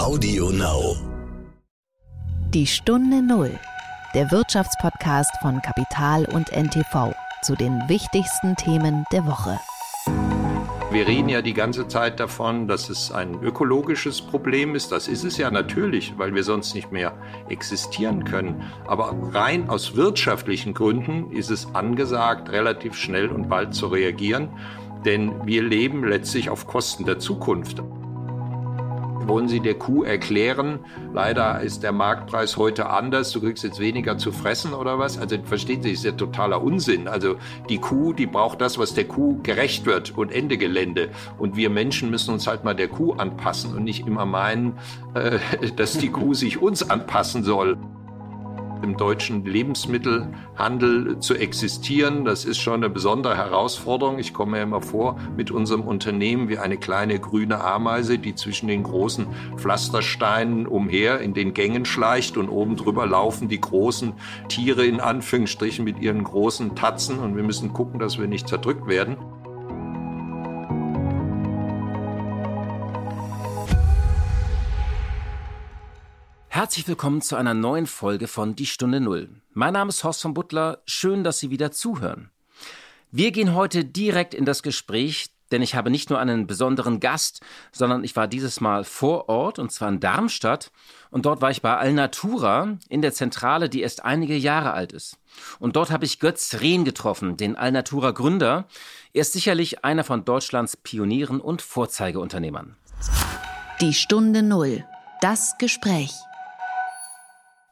Audio Now. Die Stunde Null, der Wirtschaftspodcast von Kapital und NTV zu den wichtigsten Themen der Woche. Wir reden ja die ganze Zeit davon, dass es ein ökologisches Problem ist. Das ist es ja natürlich, weil wir sonst nicht mehr existieren können. Aber rein aus wirtschaftlichen Gründen ist es angesagt, relativ schnell und bald zu reagieren. Denn wir leben letztlich auf Kosten der Zukunft. Wollen Sie der Kuh erklären, leider ist der Marktpreis heute anders, du kriegst jetzt weniger zu fressen oder was? Also verstehen Sie, ist ja totaler Unsinn. Also die Kuh, die braucht das, was der Kuh gerecht wird und Ende Gelände. Und wir Menschen müssen uns halt mal der Kuh anpassen und nicht immer meinen, äh, dass die Kuh sich uns anpassen soll im deutschen Lebensmittelhandel zu existieren. Das ist schon eine besondere Herausforderung. Ich komme mir immer vor mit unserem Unternehmen wie eine kleine grüne Ameise, die zwischen den großen Pflastersteinen umher in den Gängen schleicht und oben drüber laufen die großen Tiere in Anführungsstrichen mit ihren großen Tatzen und wir müssen gucken, dass wir nicht zerdrückt werden. Herzlich willkommen zu einer neuen Folge von Die Stunde Null. Mein Name ist Horst von Butler. Schön, dass Sie wieder zuhören. Wir gehen heute direkt in das Gespräch, denn ich habe nicht nur einen besonderen Gast, sondern ich war dieses Mal vor Ort und zwar in Darmstadt und dort war ich bei Alnatura in der Zentrale, die erst einige Jahre alt ist. Und dort habe ich Götz Rehn getroffen, den Alnatura Gründer. Er ist sicherlich einer von Deutschlands Pionieren und Vorzeigeunternehmern. Die Stunde Null. Das Gespräch.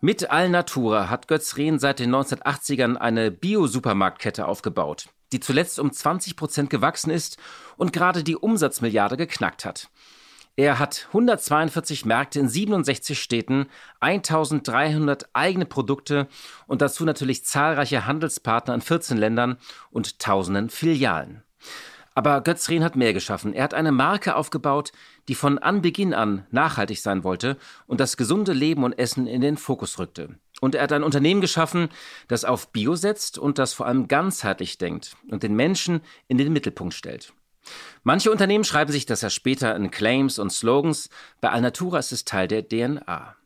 Mit Alnatura hat Götz Rehn seit den 1980ern eine Bio-Supermarktkette aufgebaut, die zuletzt um 20 Prozent gewachsen ist und gerade die Umsatzmilliarde geknackt hat. Er hat 142 Märkte in 67 Städten, 1300 eigene Produkte und dazu natürlich zahlreiche Handelspartner in 14 Ländern und tausenden Filialen. Aber Götz Rehn hat mehr geschaffen. Er hat eine Marke aufgebaut, die von Anbeginn an nachhaltig sein wollte und das gesunde Leben und Essen in den Fokus rückte. Und er hat ein Unternehmen geschaffen, das auf Bio setzt und das vor allem ganzheitlich denkt und den Menschen in den Mittelpunkt stellt. Manche Unternehmen schreiben sich das ja später in Claims und Slogans. Bei Alnatura ist es Teil der DNA.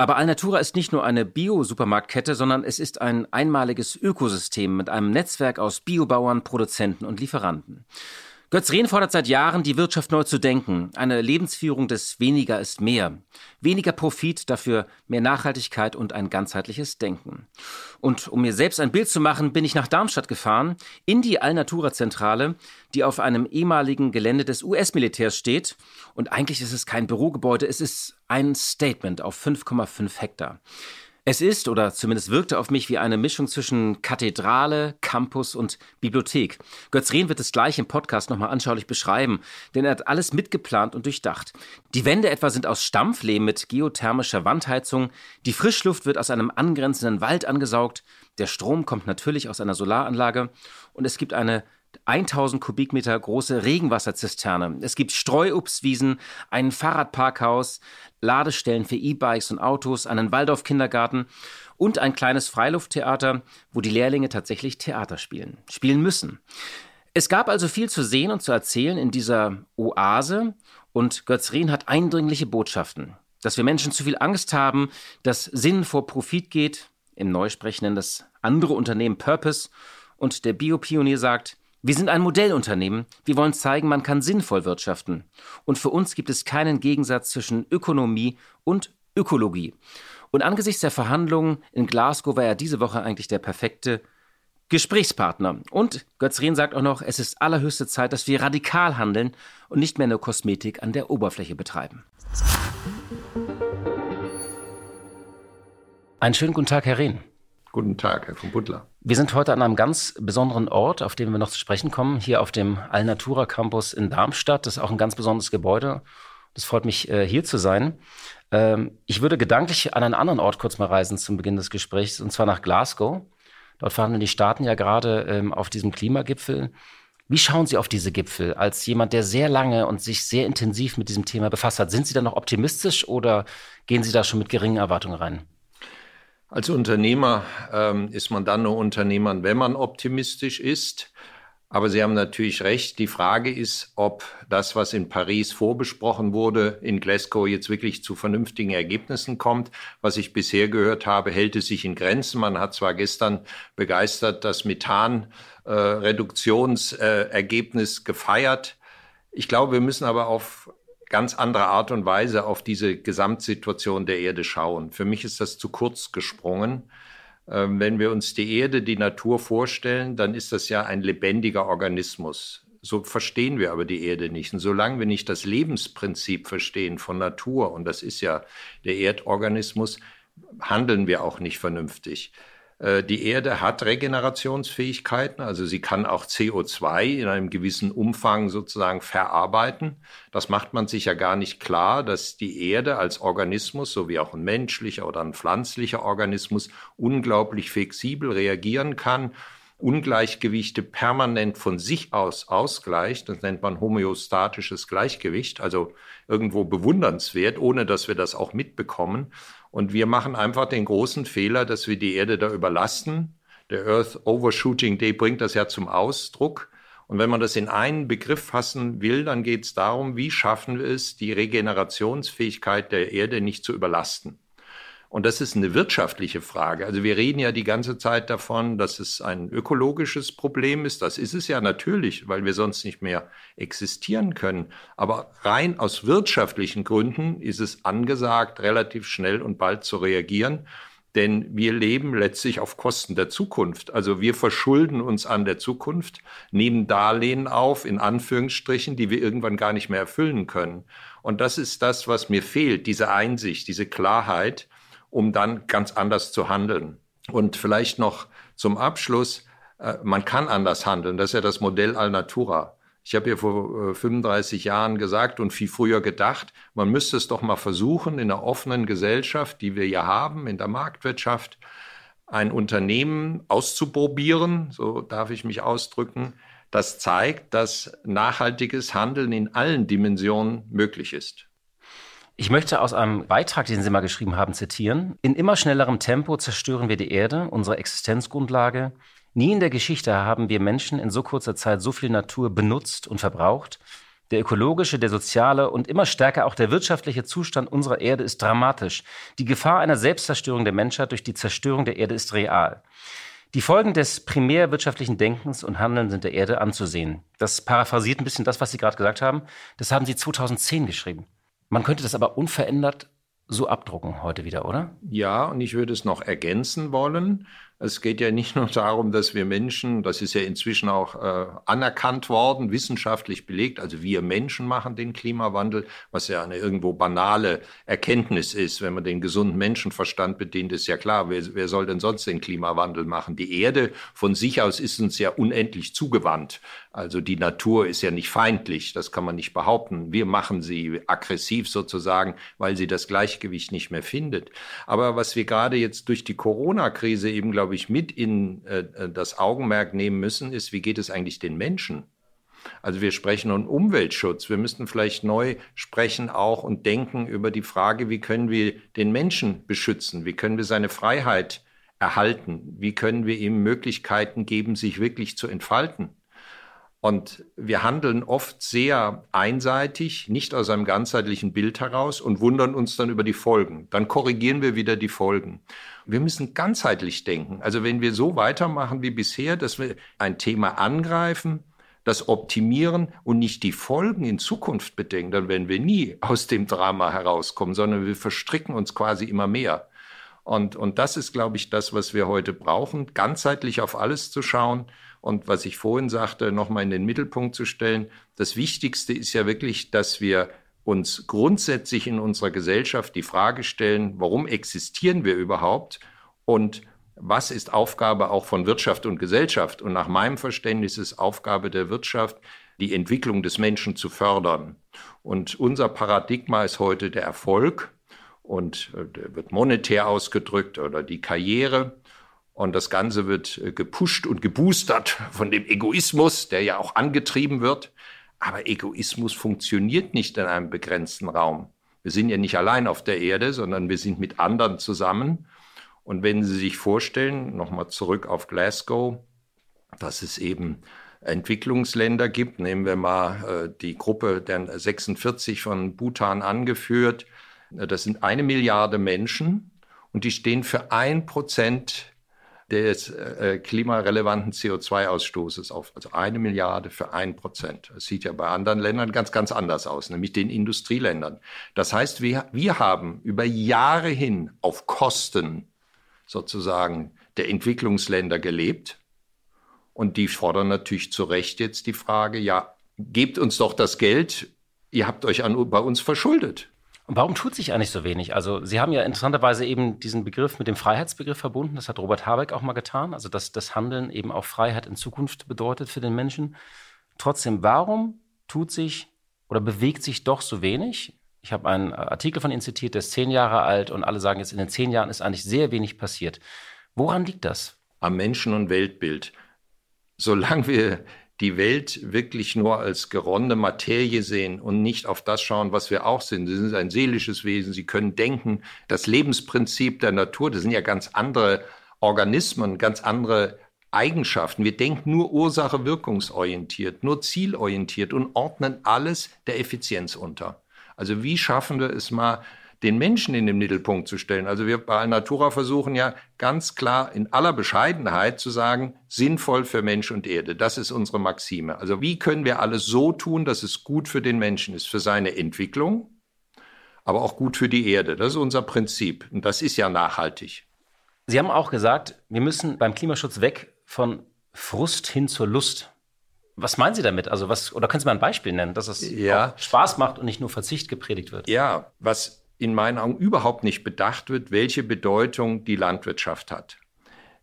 Aber Alnatura ist nicht nur eine Bio-Supermarktkette, sondern es ist ein einmaliges Ökosystem mit einem Netzwerk aus Biobauern, Produzenten und Lieferanten. Götz Rehn fordert seit Jahren, die Wirtschaft neu zu denken. Eine Lebensführung des Weniger ist mehr. Weniger Profit, dafür mehr Nachhaltigkeit und ein ganzheitliches Denken. Und um mir selbst ein Bild zu machen, bin ich nach Darmstadt gefahren, in die Alnatura-Zentrale, die auf einem ehemaligen Gelände des US-Militärs steht. Und eigentlich ist es kein Bürogebäude, es ist ein Statement auf 5,5 Hektar. Es ist, oder zumindest wirkte auf mich wie eine Mischung zwischen Kathedrale, Campus und Bibliothek. Götz Rehn wird es gleich im Podcast nochmal anschaulich beschreiben, denn er hat alles mitgeplant und durchdacht. Die Wände etwa sind aus Stampflehm mit geothermischer Wandheizung, die Frischluft wird aus einem angrenzenden Wald angesaugt, der Strom kommt natürlich aus einer Solaranlage und es gibt eine 1000 Kubikmeter große Regenwasserzisterne. Es gibt Streuobstwiesen, ein Fahrradparkhaus, Ladestellen für E-Bikes und Autos, einen Waldorf-Kindergarten und ein kleines Freilufttheater, wo die Lehrlinge tatsächlich Theater spielen, spielen müssen. Es gab also viel zu sehen und zu erzählen in dieser Oase und Götz Rehn hat eindringliche Botschaften. Dass wir Menschen zu viel Angst haben, dass Sinn vor Profit geht, im Neusprech nennen das andere Unternehmen Purpose und der Biopionier sagt, wir sind ein Modellunternehmen. Wir wollen zeigen, man kann sinnvoll wirtschaften. Und für uns gibt es keinen Gegensatz zwischen Ökonomie und Ökologie. Und angesichts der Verhandlungen in Glasgow war er diese Woche eigentlich der perfekte Gesprächspartner. Und Götz Rehn sagt auch noch, es ist allerhöchste Zeit, dass wir radikal handeln und nicht mehr nur Kosmetik an der Oberfläche betreiben. Einen schönen guten Tag, Herr Rehn. Guten Tag, Herr von Butler. Wir sind heute an einem ganz besonderen Ort, auf dem wir noch zu sprechen kommen, hier auf dem Alnatura Campus in Darmstadt. Das ist auch ein ganz besonderes Gebäude. Das freut mich, äh, hier zu sein. Ähm, ich würde gedanklich an einen anderen Ort kurz mal reisen zum Beginn des Gesprächs, und zwar nach Glasgow. Dort verhandeln die Staaten ja gerade ähm, auf diesem Klimagipfel. Wie schauen Sie auf diese Gipfel als jemand, der sehr lange und sich sehr intensiv mit diesem Thema befasst hat? Sind Sie da noch optimistisch oder gehen Sie da schon mit geringen Erwartungen rein? Als Unternehmer ähm, ist man dann nur Unternehmer, wenn man optimistisch ist. Aber Sie haben natürlich recht. Die Frage ist, ob das, was in Paris vorbesprochen wurde, in Glasgow jetzt wirklich zu vernünftigen Ergebnissen kommt. Was ich bisher gehört habe, hält es sich in Grenzen. Man hat zwar gestern begeistert das Methanreduktionsergebnis äh, gefeiert. Ich glaube, wir müssen aber auf ganz andere Art und Weise auf diese Gesamtsituation der Erde schauen. Für mich ist das zu kurz gesprungen. Ähm, wenn wir uns die Erde, die Natur vorstellen, dann ist das ja ein lebendiger Organismus. So verstehen wir aber die Erde nicht. Und solange wir nicht das Lebensprinzip verstehen von Natur, und das ist ja der Erdorganismus, handeln wir auch nicht vernünftig. Äh, die Erde hat Regenerationsfähigkeiten, also sie kann auch CO2 in einem gewissen Umfang sozusagen verarbeiten. Das macht man sich ja gar nicht klar, dass die Erde als Organismus, so wie auch ein menschlicher oder ein pflanzlicher Organismus, unglaublich flexibel reagieren kann. Ungleichgewichte permanent von sich aus ausgleicht. Das nennt man homöostatisches Gleichgewicht, also irgendwo bewundernswert, ohne dass wir das auch mitbekommen. Und wir machen einfach den großen Fehler, dass wir die Erde da überlasten. Der Earth Overshooting Day bringt das ja zum Ausdruck. Und wenn man das in einen Begriff fassen will, dann geht es darum, wie schaffen wir es, die Regenerationsfähigkeit der Erde nicht zu überlasten. Und das ist eine wirtschaftliche Frage. Also wir reden ja die ganze Zeit davon, dass es ein ökologisches Problem ist. Das ist es ja natürlich, weil wir sonst nicht mehr existieren können. Aber rein aus wirtschaftlichen Gründen ist es angesagt, relativ schnell und bald zu reagieren. Denn wir leben letztlich auf Kosten der Zukunft. Also wir verschulden uns an der Zukunft, nehmen Darlehen auf, in Anführungsstrichen, die wir irgendwann gar nicht mehr erfüllen können. Und das ist das, was mir fehlt, diese Einsicht, diese Klarheit um dann ganz anders zu handeln. Und vielleicht noch zum Abschluss, äh, man kann anders handeln. Das ist ja das Modell Alnatura. Ich habe ja vor 35 äh, Jahren gesagt und viel früher gedacht, man müsste es doch mal versuchen, in einer offenen Gesellschaft, die wir ja haben, in der Marktwirtschaft, ein Unternehmen auszuprobieren, so darf ich mich ausdrücken, das zeigt, dass nachhaltiges Handeln in allen Dimensionen möglich ist. Ich möchte aus einem Beitrag, den Sie mal geschrieben haben, zitieren. In immer schnellerem Tempo zerstören wir die Erde, unsere Existenzgrundlage. Nie in der Geschichte haben wir Menschen in so kurzer Zeit so viel Natur benutzt und verbraucht. Der ökologische, der soziale und immer stärker auch der wirtschaftliche Zustand unserer Erde ist dramatisch. Die Gefahr einer Selbstzerstörung der Menschheit durch die Zerstörung der Erde ist real. Die Folgen des primärwirtschaftlichen Denkens und Handelns sind der Erde anzusehen. Das paraphrasiert ein bisschen das, was Sie gerade gesagt haben. Das haben Sie 2010 geschrieben. Man könnte das aber unverändert so abdrucken heute wieder, oder? Ja, und ich würde es noch ergänzen wollen. Es geht ja nicht nur darum, dass wir Menschen, das ist ja inzwischen auch äh, anerkannt worden, wissenschaftlich belegt, also wir Menschen machen den Klimawandel, was ja eine irgendwo banale Erkenntnis ist. Wenn man den gesunden Menschenverstand bedient, ist ja klar, wer, wer soll denn sonst den Klimawandel machen? Die Erde von sich aus ist uns ja unendlich zugewandt. Also die Natur ist ja nicht feindlich, das kann man nicht behaupten. Wir machen sie aggressiv sozusagen, weil sie das Gleichgewicht nicht mehr findet. Aber was wir gerade jetzt durch die Corona-Krise eben, glaube ich, mit in äh, das Augenmerk nehmen müssen, ist, wie geht es eigentlich den Menschen? Also wir sprechen um Umweltschutz. Wir müssten vielleicht neu sprechen auch und denken über die Frage, wie können wir den Menschen beschützen? Wie können wir seine Freiheit erhalten? Wie können wir ihm Möglichkeiten geben, sich wirklich zu entfalten? Und wir handeln oft sehr einseitig, nicht aus einem ganzheitlichen Bild heraus und wundern uns dann über die Folgen. Dann korrigieren wir wieder die Folgen. Wir müssen ganzheitlich denken. Also wenn wir so weitermachen wie bisher, dass wir ein Thema angreifen, das optimieren und nicht die Folgen in Zukunft bedenken, dann werden wir nie aus dem Drama herauskommen, sondern wir verstricken uns quasi immer mehr. Und, und das ist, glaube ich, das, was wir heute brauchen, ganzheitlich auf alles zu schauen und was ich vorhin sagte, nochmal in den Mittelpunkt zu stellen. Das Wichtigste ist ja wirklich, dass wir uns grundsätzlich in unserer Gesellschaft die Frage stellen, warum existieren wir überhaupt und was ist Aufgabe auch von Wirtschaft und Gesellschaft? Und nach meinem Verständnis ist Aufgabe der Wirtschaft, die Entwicklung des Menschen zu fördern. Und unser Paradigma ist heute der Erfolg und äh, der wird monetär ausgedrückt oder die Karriere. Und das Ganze wird äh, gepusht und geboostert von dem Egoismus, der ja auch angetrieben wird. Aber Egoismus funktioniert nicht in einem begrenzten Raum. Wir sind ja nicht allein auf der Erde, sondern wir sind mit anderen zusammen. Und wenn Sie sich vorstellen, nochmal zurück auf Glasgow, dass es eben Entwicklungsländer gibt. Nehmen wir mal äh, die Gruppe der 46 von Bhutan angeführt. Das sind eine Milliarde Menschen und die stehen für ein Prozent des äh, klimarelevanten CO2-Ausstoßes auf. Also eine Milliarde für ein Prozent. Das sieht ja bei anderen Ländern ganz, ganz anders aus, nämlich den Industrieländern. Das heißt, wir, wir haben über Jahre hin auf Kosten sozusagen der Entwicklungsländer gelebt. Und die fordern natürlich zu Recht jetzt die Frage, ja, gebt uns doch das Geld, ihr habt euch an, bei uns verschuldet. Warum tut sich eigentlich so wenig? Also Sie haben ja interessanterweise eben diesen Begriff mit dem Freiheitsbegriff verbunden. Das hat Robert Habeck auch mal getan. Also dass das Handeln eben auch Freiheit in Zukunft bedeutet für den Menschen. Trotzdem, warum tut sich oder bewegt sich doch so wenig? Ich habe einen Artikel von Ihnen zitiert, der ist zehn Jahre alt und alle sagen jetzt, in den zehn Jahren ist eigentlich sehr wenig passiert. Woran liegt das? Am Menschen- und Weltbild. Solange wir die Welt wirklich nur als geronnene Materie sehen und nicht auf das schauen, was wir auch sind. Sie sind ein seelisches Wesen, sie können denken. Das Lebensprinzip der Natur, das sind ja ganz andere Organismen, ganz andere Eigenschaften. Wir denken nur Ursache-wirkungsorientiert, nur zielorientiert und ordnen alles der Effizienz unter. Also wie schaffen wir es mal, den Menschen in den Mittelpunkt zu stellen. Also wir bei Alnatura versuchen ja ganz klar in aller Bescheidenheit zu sagen, sinnvoll für Mensch und Erde. Das ist unsere Maxime. Also wie können wir alles so tun, dass es gut für den Menschen ist, für seine Entwicklung, aber auch gut für die Erde. Das ist unser Prinzip. Und das ist ja nachhaltig. Sie haben auch gesagt, wir müssen beim Klimaschutz weg von Frust hin zur Lust. Was meinen Sie damit? Also was, oder können Sie mal ein Beispiel nennen, dass es ja. Spaß macht und nicht nur Verzicht gepredigt wird? Ja, was in meinen Augen überhaupt nicht bedacht wird, welche Bedeutung die Landwirtschaft hat.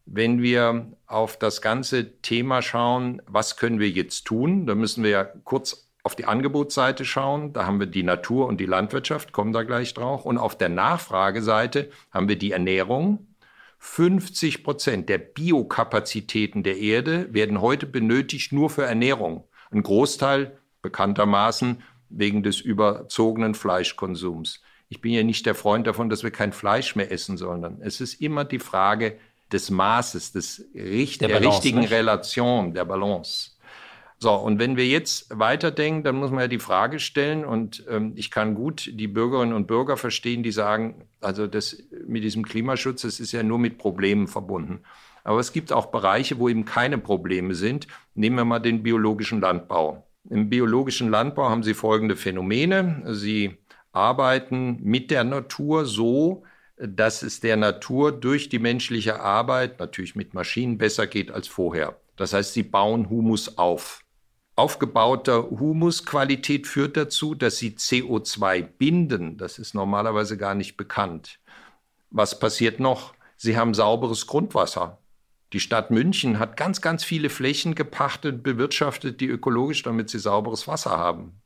Wenn wir auf das ganze Thema schauen, was können wir jetzt tun, dann müssen wir ja kurz auf die Angebotsseite schauen. Da haben wir die Natur und die Landwirtschaft, kommen da gleich drauf. Und auf der Nachfrageseite haben wir die Ernährung. 50 Prozent der Biokapazitäten der Erde werden heute benötigt nur für Ernährung. Ein Großteil bekanntermaßen wegen des überzogenen Fleischkonsums. Ich bin ja nicht der Freund davon, dass wir kein Fleisch mehr essen, sondern es ist immer die Frage des Maßes, des Richt der, der Balance, richtigen nicht? Relation, der Balance. So, und wenn wir jetzt weiterdenken, dann muss man ja die Frage stellen, und ähm, ich kann gut die Bürgerinnen und Bürger verstehen, die sagen, also das mit diesem Klimaschutz, das ist ja nur mit Problemen verbunden. Aber es gibt auch Bereiche, wo eben keine Probleme sind. Nehmen wir mal den biologischen Landbau. Im biologischen Landbau haben Sie folgende Phänomene. Sie arbeiten mit der Natur so, dass es der Natur durch die menschliche Arbeit, natürlich mit Maschinen, besser geht als vorher. Das heißt, sie bauen Humus auf. Aufgebauter Humusqualität führt dazu, dass sie CO2 binden. Das ist normalerweise gar nicht bekannt. Was passiert noch? Sie haben sauberes Grundwasser. Die Stadt München hat ganz, ganz viele Flächen gepachtet, bewirtschaftet die ökologisch, damit sie sauberes Wasser haben.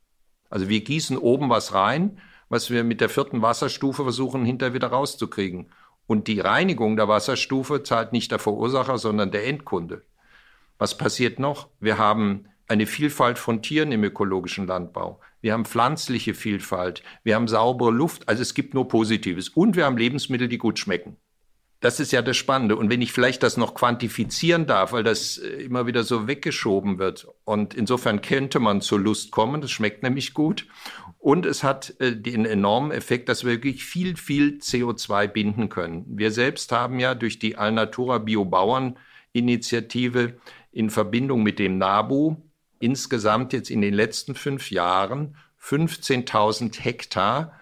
Also wir gießen oben was rein was wir mit der vierten Wasserstufe versuchen, hinterher wieder rauszukriegen. Und die Reinigung der Wasserstufe zahlt nicht der Verursacher, sondern der Endkunde. Was passiert noch? Wir haben eine Vielfalt von Tieren im ökologischen Landbau. Wir haben pflanzliche Vielfalt. Wir haben saubere Luft. Also es gibt nur Positives. Und wir haben Lebensmittel, die gut schmecken. Das ist ja das Spannende. Und wenn ich vielleicht das noch quantifizieren darf, weil das äh, immer wieder so weggeschoben wird. Und insofern könnte man zur Lust kommen. Das schmeckt nämlich gut. Und es hat äh, den enormen Effekt, dass wir wirklich viel, viel CO2 binden können. Wir selbst haben ja durch die Alnatura Biobauern Initiative in Verbindung mit dem NABU insgesamt jetzt in den letzten fünf Jahren 15.000 Hektar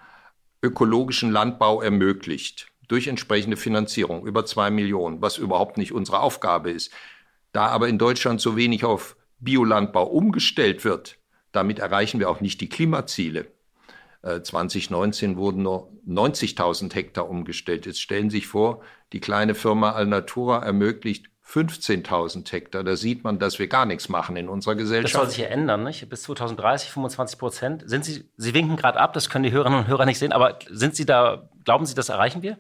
ökologischen Landbau ermöglicht durch entsprechende Finanzierung über zwei Millionen, was überhaupt nicht unsere Aufgabe ist. Da aber in Deutschland so wenig auf Biolandbau umgestellt wird, damit erreichen wir auch nicht die Klimaziele. 2019 äh, wurden nur 90.000 Hektar umgestellt. Jetzt stellen Sie sich vor, die kleine Firma Alnatura ermöglicht 15.000 Hektar. Da sieht man, dass wir gar nichts machen in unserer Gesellschaft. Das soll sich ja ändern, nicht? Bis 2030 25 Prozent. Sind Sie, Sie winken gerade ab, das können die Hörerinnen und Hörer nicht sehen, aber sind Sie da, glauben Sie, das erreichen wir?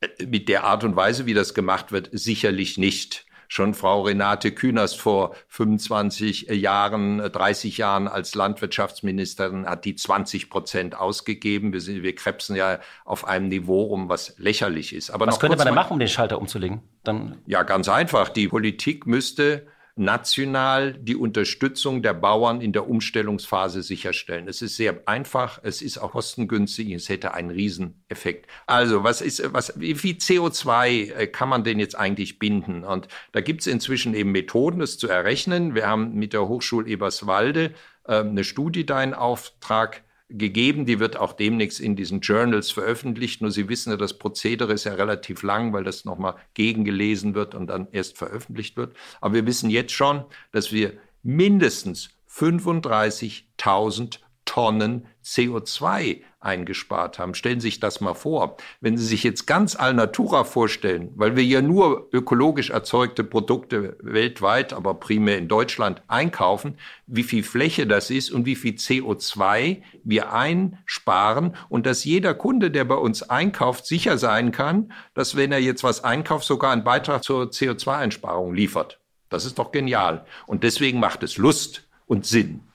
Äh, mit der Art und Weise, wie das gemacht wird, sicherlich nicht. Schon Frau Renate Künast vor 25 Jahren, 30 Jahren als Landwirtschaftsministerin hat die 20 Prozent ausgegeben. Wir, sind, wir krebsen ja auf einem Niveau um, was lächerlich ist. Aber was könnte man denn machen, um den Schalter umzulegen? Dann ja, ganz einfach. Die Politik müsste national die Unterstützung der Bauern in der Umstellungsphase sicherstellen. Es ist sehr einfach, es ist auch kostengünstig, es hätte einen Rieseneffekt. Also, was ist, was, wie viel CO2 äh, kann man denn jetzt eigentlich binden? Und da gibt es inzwischen eben Methoden, das zu errechnen. Wir haben mit der Hochschule Eberswalde äh, eine Studie da in Auftrag gegeben. Die wird auch demnächst in diesen Journals veröffentlicht. Nur Sie wissen ja, das Prozedere ist ja relativ lang, weil das nochmal gegengelesen wird und dann erst veröffentlicht wird. Aber wir wissen jetzt schon, dass wir mindestens 35.000 Tonnen CO2 eingespart haben. Stellen Sie sich das mal vor. Wenn Sie sich jetzt ganz Alnatura vorstellen, weil wir ja nur ökologisch erzeugte Produkte weltweit, aber primär in Deutschland einkaufen, wie viel Fläche das ist und wie viel CO2 wir einsparen und dass jeder Kunde, der bei uns einkauft, sicher sein kann, dass wenn er jetzt was einkauft, sogar einen Beitrag zur CO2-Einsparung liefert. Das ist doch genial. Und deswegen macht es Lust und Sinn.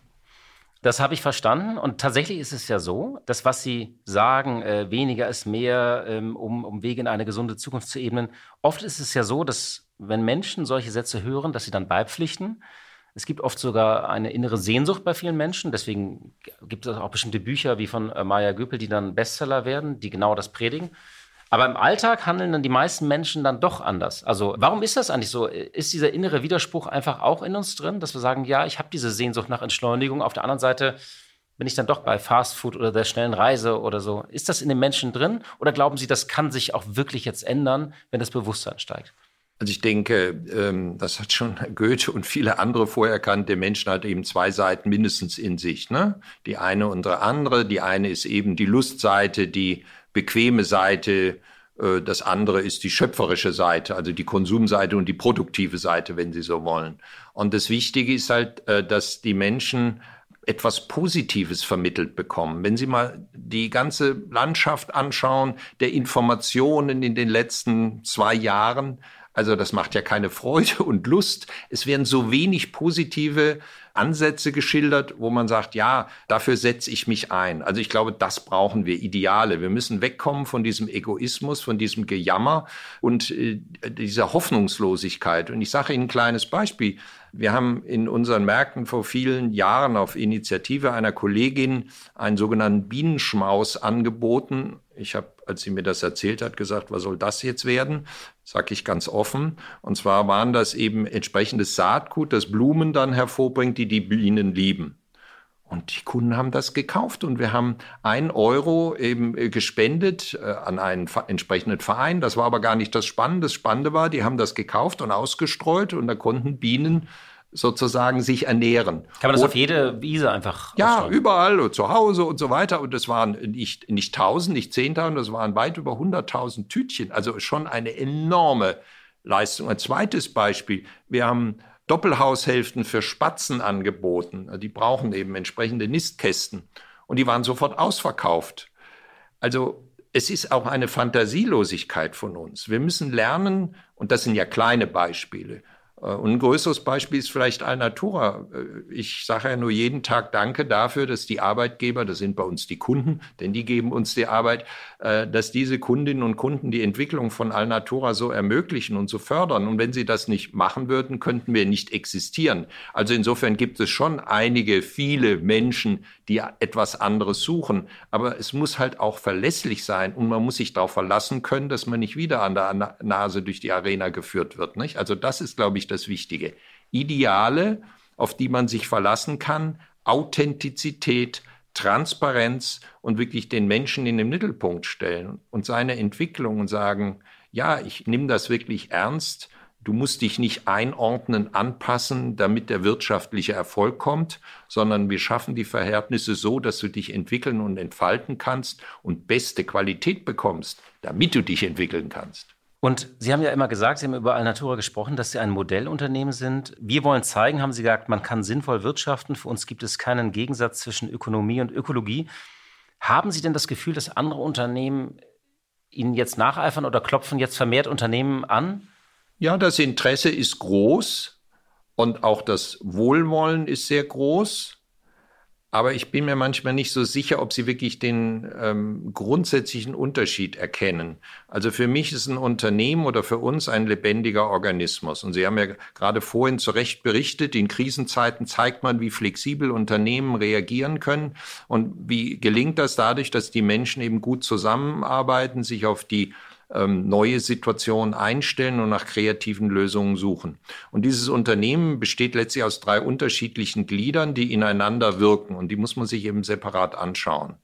Das habe ich verstanden. Und tatsächlich ist es ja so, dass was Sie sagen, äh, weniger ist mehr, ähm, um, um Wege in eine gesunde Zukunft zu ebnen. Oft ist es ja so, dass wenn Menschen solche Sätze hören, dass sie dann beipflichten. Es gibt oft sogar eine innere Sehnsucht bei vielen Menschen. Deswegen gibt es auch bestimmte Bücher wie von äh, Maya Göpel, die dann Bestseller werden, die genau das predigen. Aber im Alltag handeln dann die meisten Menschen dann doch anders. Also warum ist das eigentlich so? Ist dieser innere Widerspruch einfach auch in uns drin, dass wir sagen, ja, ich habe diese Sehnsucht nach Entschleunigung. Auf der anderen Seite bin ich dann doch bei Fastfood oder der schnellen Reise oder so. Ist das in den Menschen drin? Oder glauben Sie, das kann sich auch wirklich jetzt ändern, wenn das Bewusstsein steigt? Also ich denke, ähm, das hat schon Goethe und viele andere vorher erkannt. Der Mensch hat eben zwei Seiten mindestens in sich. Ne? Die eine und die andere. Die eine ist eben die Lustseite, die bequeme Seite, äh, das andere ist die schöpferische Seite, also die Konsumseite und die produktive Seite, wenn Sie so wollen. Und das Wichtige ist halt, äh, dass die Menschen etwas Positives vermittelt bekommen. Wenn Sie mal die ganze Landschaft anschauen, der Informationen in den letzten zwei Jahren, also das macht ja keine Freude und Lust. Es werden so wenig positive Ansätze geschildert, wo man sagt, ja, dafür setze ich mich ein. Also ich glaube, das brauchen wir, Ideale. Wir müssen wegkommen von diesem Egoismus, von diesem Gejammer und äh, dieser Hoffnungslosigkeit. Und ich sage Ihnen ein kleines Beispiel. Wir haben in unseren Märkten vor vielen Jahren auf Initiative einer Kollegin einen sogenannten Bienenschmaus angeboten. Ich habe, als sie mir das erzählt hat, gesagt, was soll das jetzt werden? Sag ich ganz offen. Und zwar waren das eben entsprechendes Saatgut, das Blumen dann hervorbringt, die die Bienen lieben. Und die Kunden haben das gekauft und wir haben ein Euro eben äh, gespendet äh, an einen entsprechenden Verein. Das war aber gar nicht das Spannende. Das Spannende war, die haben das gekauft und ausgestreut und da konnten Bienen sozusagen sich ernähren. Kann man das und, auf jede Wiese einfach Ja, ausstellen? überall, zu Hause und so weiter. Und das waren nicht, nicht tausend, nicht zehntausend, das waren weit über hunderttausend Tütchen. Also schon eine enorme Leistung. Ein zweites Beispiel. Wir haben Doppelhaushälften für Spatzen angeboten. Die brauchen eben entsprechende Nistkästen. Und die waren sofort ausverkauft. Also es ist auch eine Fantasielosigkeit von uns. Wir müssen lernen, und das sind ja kleine Beispiele, und ein größeres Beispiel ist vielleicht Alnatura. Äh, ich sage ja nur jeden Tag Danke dafür, dass die Arbeitgeber, das sind bei uns die Kunden, denn die geben uns die Arbeit, äh, dass diese Kundinnen und Kunden die Entwicklung von Alnatura so ermöglichen und so fördern. Und wenn sie das nicht machen würden, könnten wir nicht existieren. Also insofern gibt es schon einige, viele Menschen, die etwas anderes suchen. Aber es muss halt auch verlässlich sein und man muss sich darauf verlassen können, dass man nicht wieder an der Nase durch die Arena geführt wird. Nicht? Also das ist, glaube ich, das Wichtige. Ideale, auf die man sich verlassen kann, Authentizität, Transparenz und wirklich den Menschen in den Mittelpunkt stellen und seine Entwicklung und sagen, ja, ich nehme das wirklich ernst Du musst dich nicht einordnen, anpassen, damit der wirtschaftliche Erfolg kommt, sondern wir schaffen die Verhältnisse so, dass du dich entwickeln und entfalten kannst und beste Qualität bekommst, damit du dich entwickeln kannst. Und Sie haben ja immer gesagt, Sie haben über Alnatura gesprochen, dass Sie ein Modellunternehmen sind. Wir wollen zeigen, haben Sie gesagt, man kann sinnvoll wirtschaften. Für uns gibt es keinen Gegensatz zwischen Ökonomie und Ökologie. Haben Sie denn das Gefühl, dass andere Unternehmen Ihnen jetzt nacheifern oder klopfen jetzt vermehrt Unternehmen an? Ja, das Interesse ist groß und auch das Wohlwollen ist sehr groß. Aber ich bin mir manchmal nicht so sicher, ob sie wirklich den ähm, grundsätzlichen Unterschied erkennen. Also für mich ist ein Unternehmen oder für uns ein lebendiger Organismus. Und Sie haben ja gerade vorhin zu Recht berichtet, in Krisenzeiten zeigt man, wie flexibel Unternehmen reagieren können. Und wie gelingt das dadurch, dass die Menschen eben gut zusammenarbeiten, sich auf die ähm, neue Situationen einstellen und nach kreativen Lösungen suchen. Und dieses Unternehmen besteht letztlich aus drei unterschiedlichen Gliedern, die ineinander wirken und die muss man sich eben separat anschauen.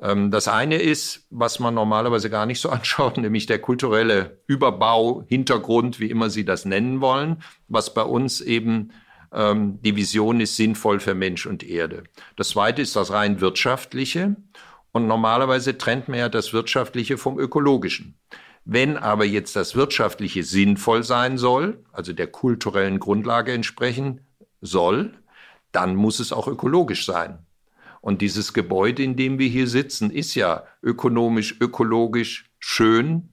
Ähm, das eine ist, was man normalerweise gar nicht so anschaut, nämlich der kulturelle Überbau, Hintergrund, wie immer Sie das nennen wollen, was bei uns eben ähm, die Vision ist, sinnvoll für Mensch und Erde. Das zweite ist das rein wirtschaftliche. Und normalerweise trennt man ja das Wirtschaftliche vom Ökologischen. Wenn aber jetzt das Wirtschaftliche sinnvoll sein soll, also der kulturellen Grundlage entsprechen soll, dann muss es auch ökologisch sein. Und dieses Gebäude, in dem wir hier sitzen, ist ja ökonomisch, ökologisch schön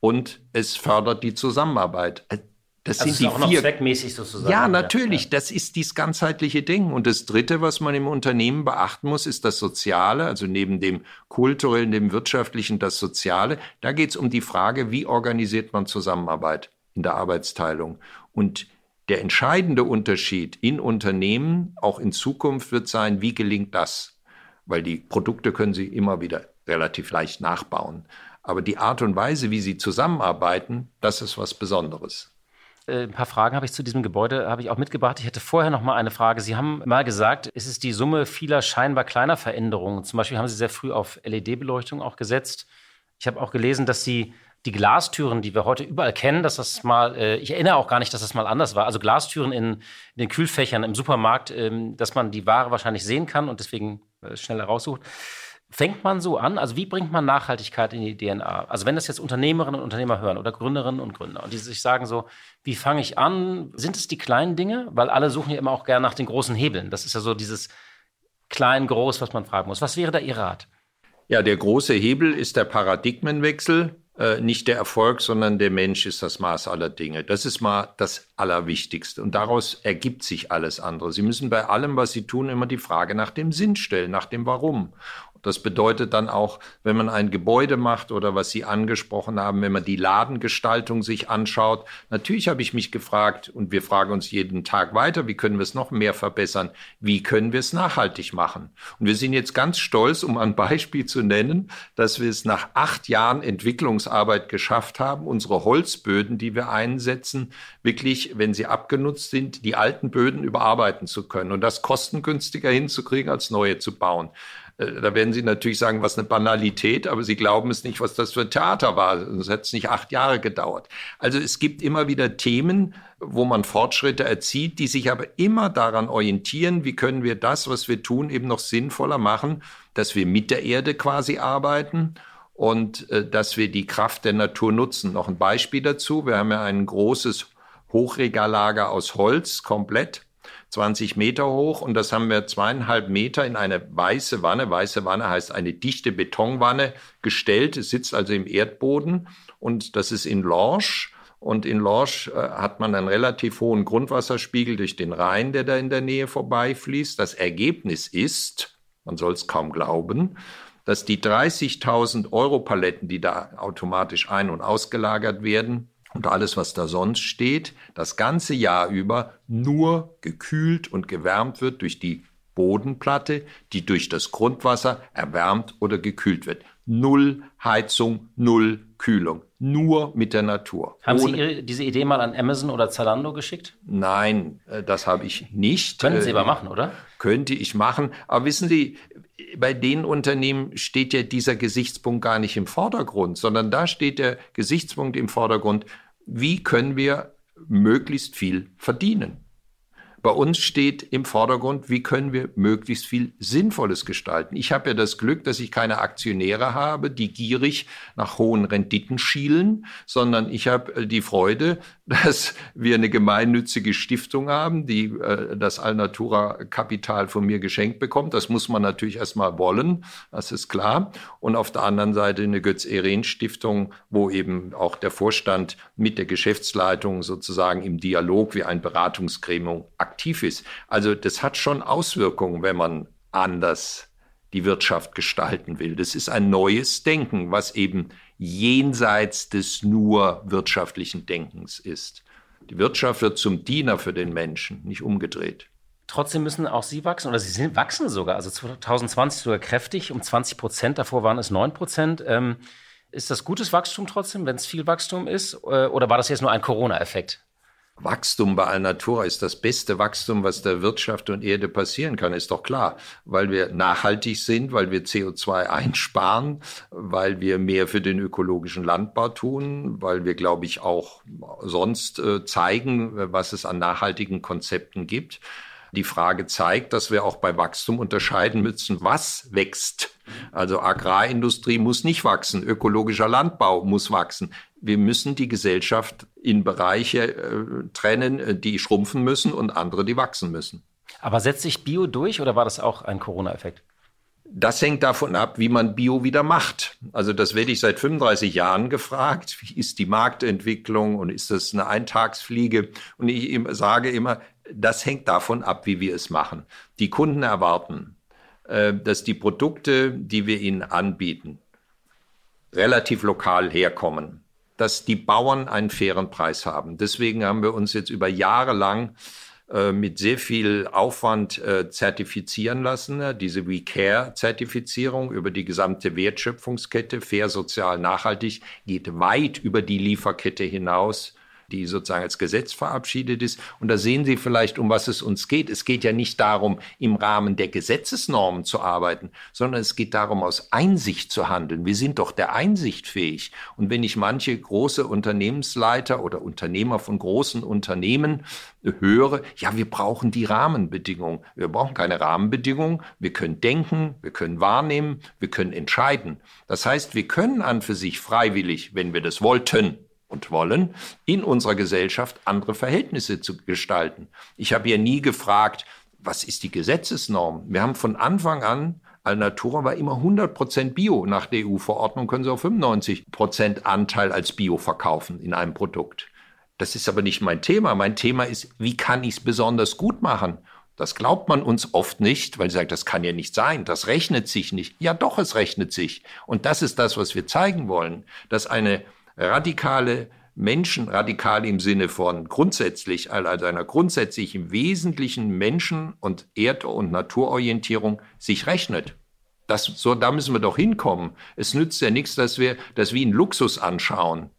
und es fördert die Zusammenarbeit. Das also sind die auch vier. Noch zweckmäßig sozusagen. Ja, natürlich. Ja. Das ist dieses ganzheitliche Ding. Und das Dritte, was man im Unternehmen beachten muss, ist das Soziale. Also neben dem kulturellen, dem wirtschaftlichen, das Soziale. Da geht es um die Frage, wie organisiert man Zusammenarbeit in der Arbeitsteilung. Und der entscheidende Unterschied in Unternehmen, auch in Zukunft, wird sein, wie gelingt das? Weil die Produkte können Sie immer wieder relativ leicht nachbauen. Aber die Art und Weise, wie sie zusammenarbeiten, das ist was Besonderes. Äh, ein paar Fragen habe ich zu diesem Gebäude habe ich auch mitgebracht. Ich hätte vorher noch mal eine Frage. Sie haben mal gesagt, es ist die Summe vieler scheinbar kleiner Veränderungen. Zum Beispiel haben Sie sehr früh auf LED-Beleuchtung auch gesetzt. Ich habe auch gelesen, dass Sie die Glastüren, die wir heute überall kennen, dass das mal, äh, ich erinnere auch gar nicht, dass das mal anders war. Also Glastüren in, in den Kühlfächern im Supermarkt, ähm, dass man die Ware wahrscheinlich sehen kann und deswegen äh, schneller raussucht. Fängt man so an? Also wie bringt man Nachhaltigkeit in die DNA? Also wenn das jetzt Unternehmerinnen und Unternehmer hören oder Gründerinnen und Gründer und die sich sagen so, wie fange ich an? Sind es die kleinen Dinge? Weil alle suchen ja immer auch gerne nach den großen Hebeln. Das ist ja so dieses klein, groß, was man fragen muss. Was wäre da Ihr Rat? Ja, der große Hebel ist der Paradigmenwechsel. Äh, nicht der Erfolg, sondern der Mensch ist das Maß aller Dinge. Das ist mal das Allerwichtigste. Und daraus ergibt sich alles andere. Sie müssen bei allem, was Sie tun, immer die Frage nach dem Sinn stellen, nach dem Warum. Das bedeutet dann auch, wenn man ein Gebäude macht oder was Sie angesprochen haben, wenn man die Ladengestaltung sich anschaut. Natürlich habe ich mich gefragt und wir fragen uns jeden Tag weiter, wie können wir es noch mehr verbessern? Wie können wir es nachhaltig machen? Und wir sind jetzt ganz stolz, um ein Beispiel zu nennen, dass wir es nach acht Jahren Entwicklungsarbeit geschafft haben, unsere Holzböden, die wir einsetzen, wirklich, wenn sie abgenutzt sind, die alten Böden überarbeiten zu können und das kostengünstiger hinzukriegen, als neue zu bauen. Äh, da werden Sie natürlich sagen, was eine Banalität, aber Sie glauben es nicht, was das für ein Theater war. Sonst hätte es nicht acht Jahre gedauert. Also es gibt immer wieder Themen, wo man Fortschritte erzielt, die sich aber immer daran orientieren, wie können wir das, was wir tun, eben noch sinnvoller machen, dass wir mit der Erde quasi arbeiten und äh, dass wir die Kraft der Natur nutzen. Noch ein Beispiel dazu. Wir haben ja ein großes Hochregallager aus Holz komplett 20 Meter hoch und das haben wir zweieinhalb Meter in eine weiße Wanne, weiße Wanne heißt eine dichte Betonwanne gestellt. Es sitzt also im Erdboden und das ist in Lorsch. Und in Lorsch äh, hat man einen relativ hohen Grundwasserspiegel durch den Rhein, der da in der Nähe vorbeifließt. Das Ergebnis ist, man soll es kaum glauben, dass die 30.000 Euro Paletten, die da automatisch ein- und ausgelagert werden, und alles, was da sonst steht, das ganze Jahr über nur gekühlt und gewärmt wird durch die Bodenplatte, die durch das Grundwasser erwärmt oder gekühlt wird. Null Heizung, null Kühlung. Nur mit der Natur. Haben Ohne Sie Ihre, diese Idee mal an Amazon oder Zalando geschickt? Nein, äh, das habe ich nicht. Können Sie äh, aber machen, oder? Könnte ich machen. Aber wissen Sie, bei den Unternehmen steht ja dieser Gesichtspunkt gar nicht im Vordergrund, sondern da steht der Gesichtspunkt im Vordergrund, wie können wir möglichst viel verdienen. Bei uns steht im Vordergrund, wie können wir möglichst viel Sinnvolles gestalten. Ich habe ja das Glück, dass ich keine Aktionäre habe, die gierig nach hohen Renditen schielen, sondern ich habe äh, die Freude, dass wir eine gemeinnützige Stiftung haben, die äh, das Alnatura-Kapital von mir geschenkt bekommt. Das muss man natürlich erstmal wollen, das ist klar. Und auf der anderen Seite eine Götz-Ehren-Stiftung, wo eben auch der Vorstand mit der Geschäftsleitung sozusagen im Dialog wie ein Beratungsgremium aktiv ist. Also das hat schon Auswirkungen, wenn man anders die Wirtschaft gestalten will. Das ist ein neues Denken, was eben jenseits des nur wirtschaftlichen Denkens ist. Die Wirtschaft wird zum Diener für den Menschen, nicht umgedreht. Trotzdem müssen auch Sie wachsen oder Sie sind, wachsen sogar, also 2020 sogar kräftig um 20 Prozent, davor waren es 9 Prozent. Ähm, ist das gutes Wachstum trotzdem, wenn es viel Wachstum ist? Äh, oder war das jetzt nur ein Corona-Effekt? Wachstum bei Alnatura ist das beste Wachstum, was der Wirtschaft und Erde passieren kann, ist doch klar. Weil wir nachhaltig sind, weil wir CO2 einsparen, weil wir mehr für den ökologischen Landbau tun, weil wir, glaube ich, auch sonst äh, zeigen, was es an nachhaltigen Konzepten gibt. Die Frage zeigt, dass wir auch bei Wachstum unterscheiden müssen, was wächst. Also Agrarindustrie muss nicht wachsen, ökologischer Landbau muss wachsen. Wir müssen die Gesellschaft in Bereiche äh, trennen, äh, die schrumpfen müssen und andere, die wachsen müssen. Aber setzt sich Bio durch oder war das auch ein Corona-Effekt? Das hängt davon ab, wie man Bio wieder macht. Also das werde ich seit 35 Jahren gefragt. Wie ist die Marktentwicklung und ist das eine Eintagsfliege? Und ich sage immer, das hängt davon ab, wie wir es machen. Die Kunden erwarten, äh, dass die Produkte, die wir ihnen anbieten, relativ lokal herkommen, dass die Bauern einen fairen Preis haben. Deswegen haben wir uns jetzt über Jahre lang äh, mit sehr viel Aufwand äh, zertifizieren lassen. Diese We Care-Zertifizierung über die gesamte Wertschöpfungskette, fair, sozial, nachhaltig, geht weit über die Lieferkette hinaus die sozusagen als Gesetz verabschiedet ist. Und da sehen Sie vielleicht, um was es uns geht. Es geht ja nicht darum, im Rahmen der Gesetzesnormen zu arbeiten, sondern es geht darum, aus Einsicht zu handeln. Wir sind doch der Einsicht fähig. Und wenn ich manche große Unternehmensleiter oder Unternehmer von großen Unternehmen höre, ja, wir brauchen die Rahmenbedingungen. Wir brauchen keine Rahmenbedingungen. Wir können denken, wir können wahrnehmen, wir können entscheiden. Das heißt, wir können an für sich freiwillig, wenn wir das wollten, und wollen, in unserer Gesellschaft andere Verhältnisse zu gestalten. Ich habe ja nie gefragt, was ist die Gesetzesnorm? Wir haben von Anfang an Alnatura war immer 100% Bio. Nach der EU-Verordnung können Sie auch 95% Anteil als Bio verkaufen in einem Produkt. Das ist aber nicht mein Thema. Mein Thema ist, wie kann ich es besonders gut machen? Das glaubt man uns oft nicht, weil sie sagt, das kann ja nicht sein, das rechnet sich nicht. Ja, doch, es rechnet sich. Und das ist das, was wir zeigen wollen, dass eine radikale Menschen, radikal im Sinne von grundsätzlich, also einer grundsätzlich im Wesentlichen Menschen- und Erd- und Naturorientierung sich rechnet. Das, so, da müssen wir doch hinkommen. Es nützt ja nichts, dass wir das wie einen Luxus anschauen.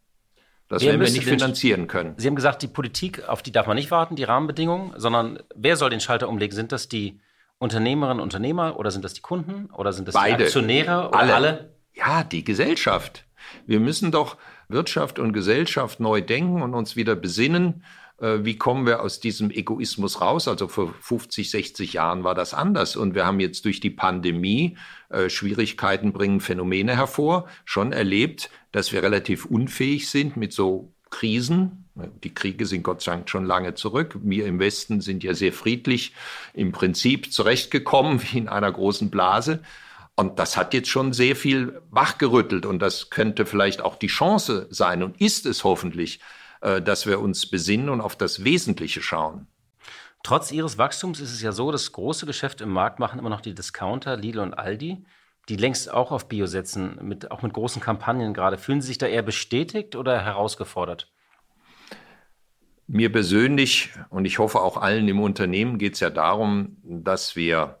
Das wer werden wir nicht finanzieren können. Sie haben gesagt, die Politik, auf die darf man nicht warten, die Rahmenbedingungen, sondern wer soll den Schalter umlegen? Sind das die Unternehmerinnen und Unternehmer oder sind das die Kunden oder sind das Beide. die Aktionäre oder alle? alle? Ja, die Gesellschaft. Wir müssen doch Wirtschaft und Gesellschaft neu denken und uns wieder besinnen, äh, wie kommen wir aus diesem Egoismus raus? Also vor 50, 60 Jahren war das anders und wir haben jetzt durch die Pandemie äh, Schwierigkeiten bringen Phänomene hervor, schon erlebt, dass wir relativ unfähig sind mit so Krisen. Die Kriege sind Gott sei Dank schon lange zurück. Wir im Westen sind ja sehr friedlich im Prinzip zurechtgekommen wie in einer großen Blase. Und das hat jetzt schon sehr viel wachgerüttelt und das könnte vielleicht auch die Chance sein und ist es hoffentlich, äh, dass wir uns besinnen und auf das Wesentliche schauen. Trotz ihres Wachstums ist es ja so, dass große Geschäfte im Markt machen immer noch die Discounter, Lidl und Aldi, die längst auch auf Bio setzen, mit, auch mit großen Kampagnen gerade. Fühlen Sie sich da eher bestätigt oder herausgefordert? Mir persönlich und ich hoffe auch allen im Unternehmen geht es ja darum, dass wir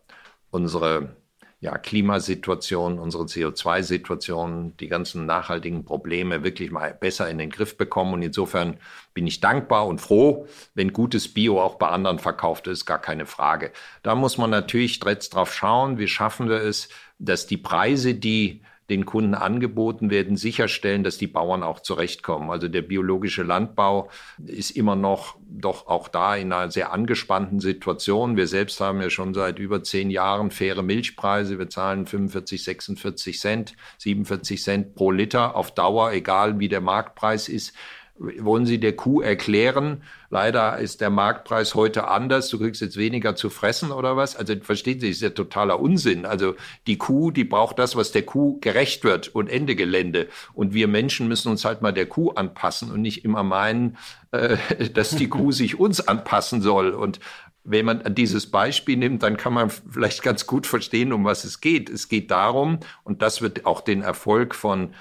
unsere ja, Klimasituation, unsere CO2-Situation, die ganzen nachhaltigen Probleme wirklich mal besser in den Griff bekommen. Und insofern bin ich dankbar und froh, wenn gutes Bio auch bei anderen verkauft ist, gar keine Frage. Da muss man natürlich jetzt drauf schauen, wie schaffen wir es, dass die Preise, die den Kunden angeboten werden, sicherstellen, dass die Bauern auch zurechtkommen. Also der biologische Landbau ist immer noch doch auch da in einer sehr angespannten Situation. Wir selbst haben ja schon seit über zehn Jahren faire Milchpreise. Wir zahlen 45, 46 Cent, 47 Cent pro Liter auf Dauer, egal wie der Marktpreis ist wollen Sie der Kuh erklären, leider ist der Marktpreis heute anders, du kriegst jetzt weniger zu fressen oder was? Also verstehen Sie, das ist ja totaler Unsinn. Also die Kuh, die braucht das, was der Kuh gerecht wird und Ende Gelände. Und wir Menschen müssen uns halt mal der Kuh anpassen und nicht immer meinen, äh, dass die Kuh sich uns anpassen soll. Und wenn man dieses Beispiel nimmt, dann kann man vielleicht ganz gut verstehen, um was es geht. Es geht darum, und das wird auch den Erfolg von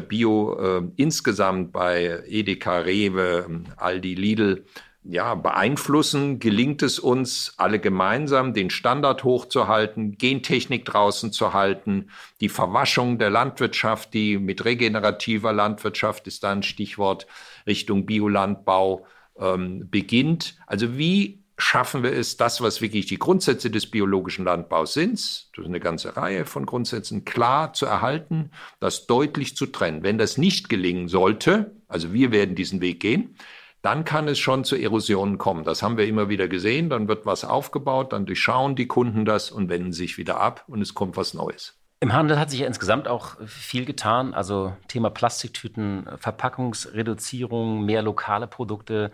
Bio äh, insgesamt bei Edeka, Rewe, Aldi, Lidl ja, beeinflussen, gelingt es uns alle gemeinsam, den Standard hochzuhalten, Gentechnik draußen zu halten, die Verwaschung der Landwirtschaft, die mit regenerativer Landwirtschaft ist da ein Stichwort Richtung Biolandbau ähm, beginnt. Also wie schaffen wir es, das, was wirklich die Grundsätze des biologischen Landbaus sind, das ist eine ganze Reihe von Grundsätzen, klar zu erhalten, das deutlich zu trennen. Wenn das nicht gelingen sollte, also wir werden diesen Weg gehen, dann kann es schon zu Erosionen kommen. Das haben wir immer wieder gesehen. Dann wird was aufgebaut, dann durchschauen die Kunden das und wenden sich wieder ab und es kommt was Neues. Im Handel hat sich ja insgesamt auch viel getan. Also Thema Plastiktüten, Verpackungsreduzierung, mehr lokale Produkte.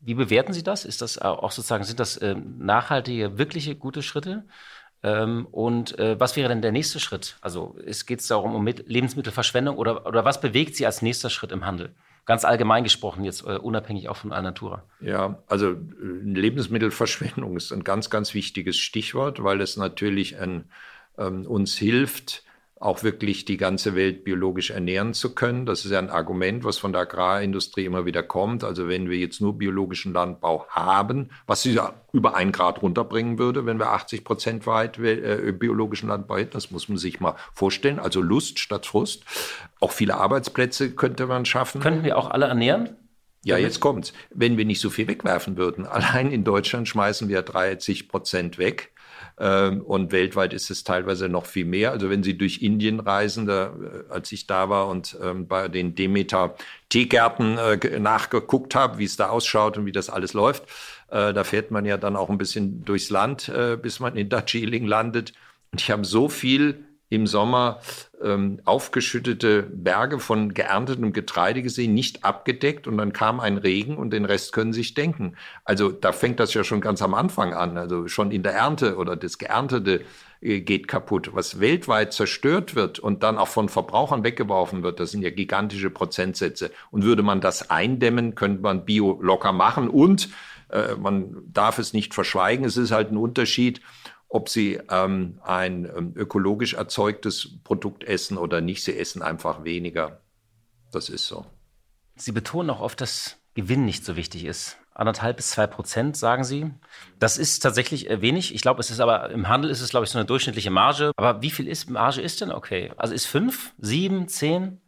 Wie bewerten Sie das? Ist das auch sozusagen, sind das äh, nachhaltige, wirkliche gute Schritte? Ähm, und äh, was wäre denn der nächste Schritt? Also geht es darum, um Lebensmittelverschwendung oder, oder was bewegt Sie als nächster Schritt im Handel? Ganz allgemein gesprochen, jetzt äh, unabhängig auch von Alnatura. Ja, also äh, Lebensmittelverschwendung ist ein ganz, ganz wichtiges Stichwort, weil es natürlich ein, ähm, uns hilft, auch wirklich die ganze Welt biologisch ernähren zu können. Das ist ja ein Argument, was von der Agrarindustrie immer wieder kommt. Also wenn wir jetzt nur biologischen Landbau haben, was sie ja über ein Grad runterbringen würde, wenn wir 80 Prozent weit äh, biologischen Landbau hätten, das muss man sich mal vorstellen. Also Lust statt Frust. Auch viele Arbeitsplätze könnte man schaffen. Könnten wir auch alle ernähren? Ja, jetzt kommt's. Wenn wir nicht so viel wegwerfen würden. Allein in Deutschland schmeißen wir 30 Prozent weg. Ähm, und weltweit ist es teilweise noch viel mehr. Also wenn Sie durch Indien reisen, da, äh, als ich da war und ähm, bei den Demeter Teegärten äh, nachgeguckt habe, wie es da ausschaut und wie das alles läuft, äh, da fährt man ja dann auch ein bisschen durchs Land, bis man in Darjeeling landet. Und ich habe so viel im Sommer ähm, aufgeschüttete Berge von geerntetem Getreide gesehen, nicht abgedeckt und dann kam ein Regen und den Rest können Sie sich denken. Also da fängt das ja schon ganz am Anfang an, also schon in der Ernte oder das Geerntete äh, geht kaputt. Was weltweit zerstört wird und dann auch von Verbrauchern weggeworfen wird, das sind ja gigantische Prozentsätze. Und würde man das eindämmen, könnte man Bio locker machen und äh, man darf es nicht verschweigen, es ist halt ein Unterschied, ob sie ähm, ein ähm, ökologisch erzeugtes Produkt essen oder nicht. Sie essen einfach weniger. Das ist so. Sie betonen auch oft, dass Gewinn nicht so wichtig ist. Anderthalb bis zwei Prozent, sagen Sie. Das ist tatsächlich äh, wenig. Ich glaube, es ist aber im Handel ist es, glaube ich, so eine durchschnittliche Marge. Aber wie viel ist Marge ist denn okay? Also ist fünf, sieben, zehn?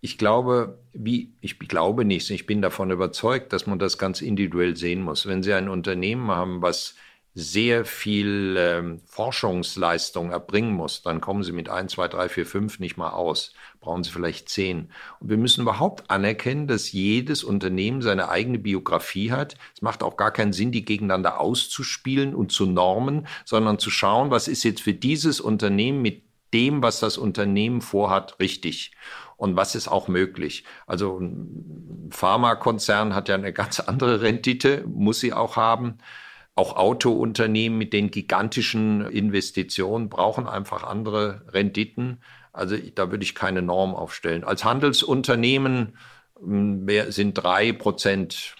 Ich glaube, wie, ich glaube nicht. Ich bin davon überzeugt, dass man das ganz individuell sehen muss. Wenn Sie ein Unternehmen haben, was sehr viel ähm, Forschungsleistung erbringen muss, dann kommen Sie mit 1, 2, 3, 4, 5 nicht mal aus. Brauchen Sie vielleicht 10. Und wir müssen überhaupt anerkennen, dass jedes Unternehmen seine eigene Biografie hat. Es macht auch gar keinen Sinn, die gegeneinander auszuspielen und zu normen, sondern zu schauen, was ist jetzt für dieses Unternehmen mit dem, was das Unternehmen vorhat, richtig und was ist auch möglich. Also ein Pharmakonzern hat ja eine ganz andere Rendite, muss sie auch haben. Auch Autounternehmen mit den gigantischen Investitionen brauchen einfach andere Renditen. Also da würde ich keine Norm aufstellen. Als Handelsunternehmen hm, sind drei Prozent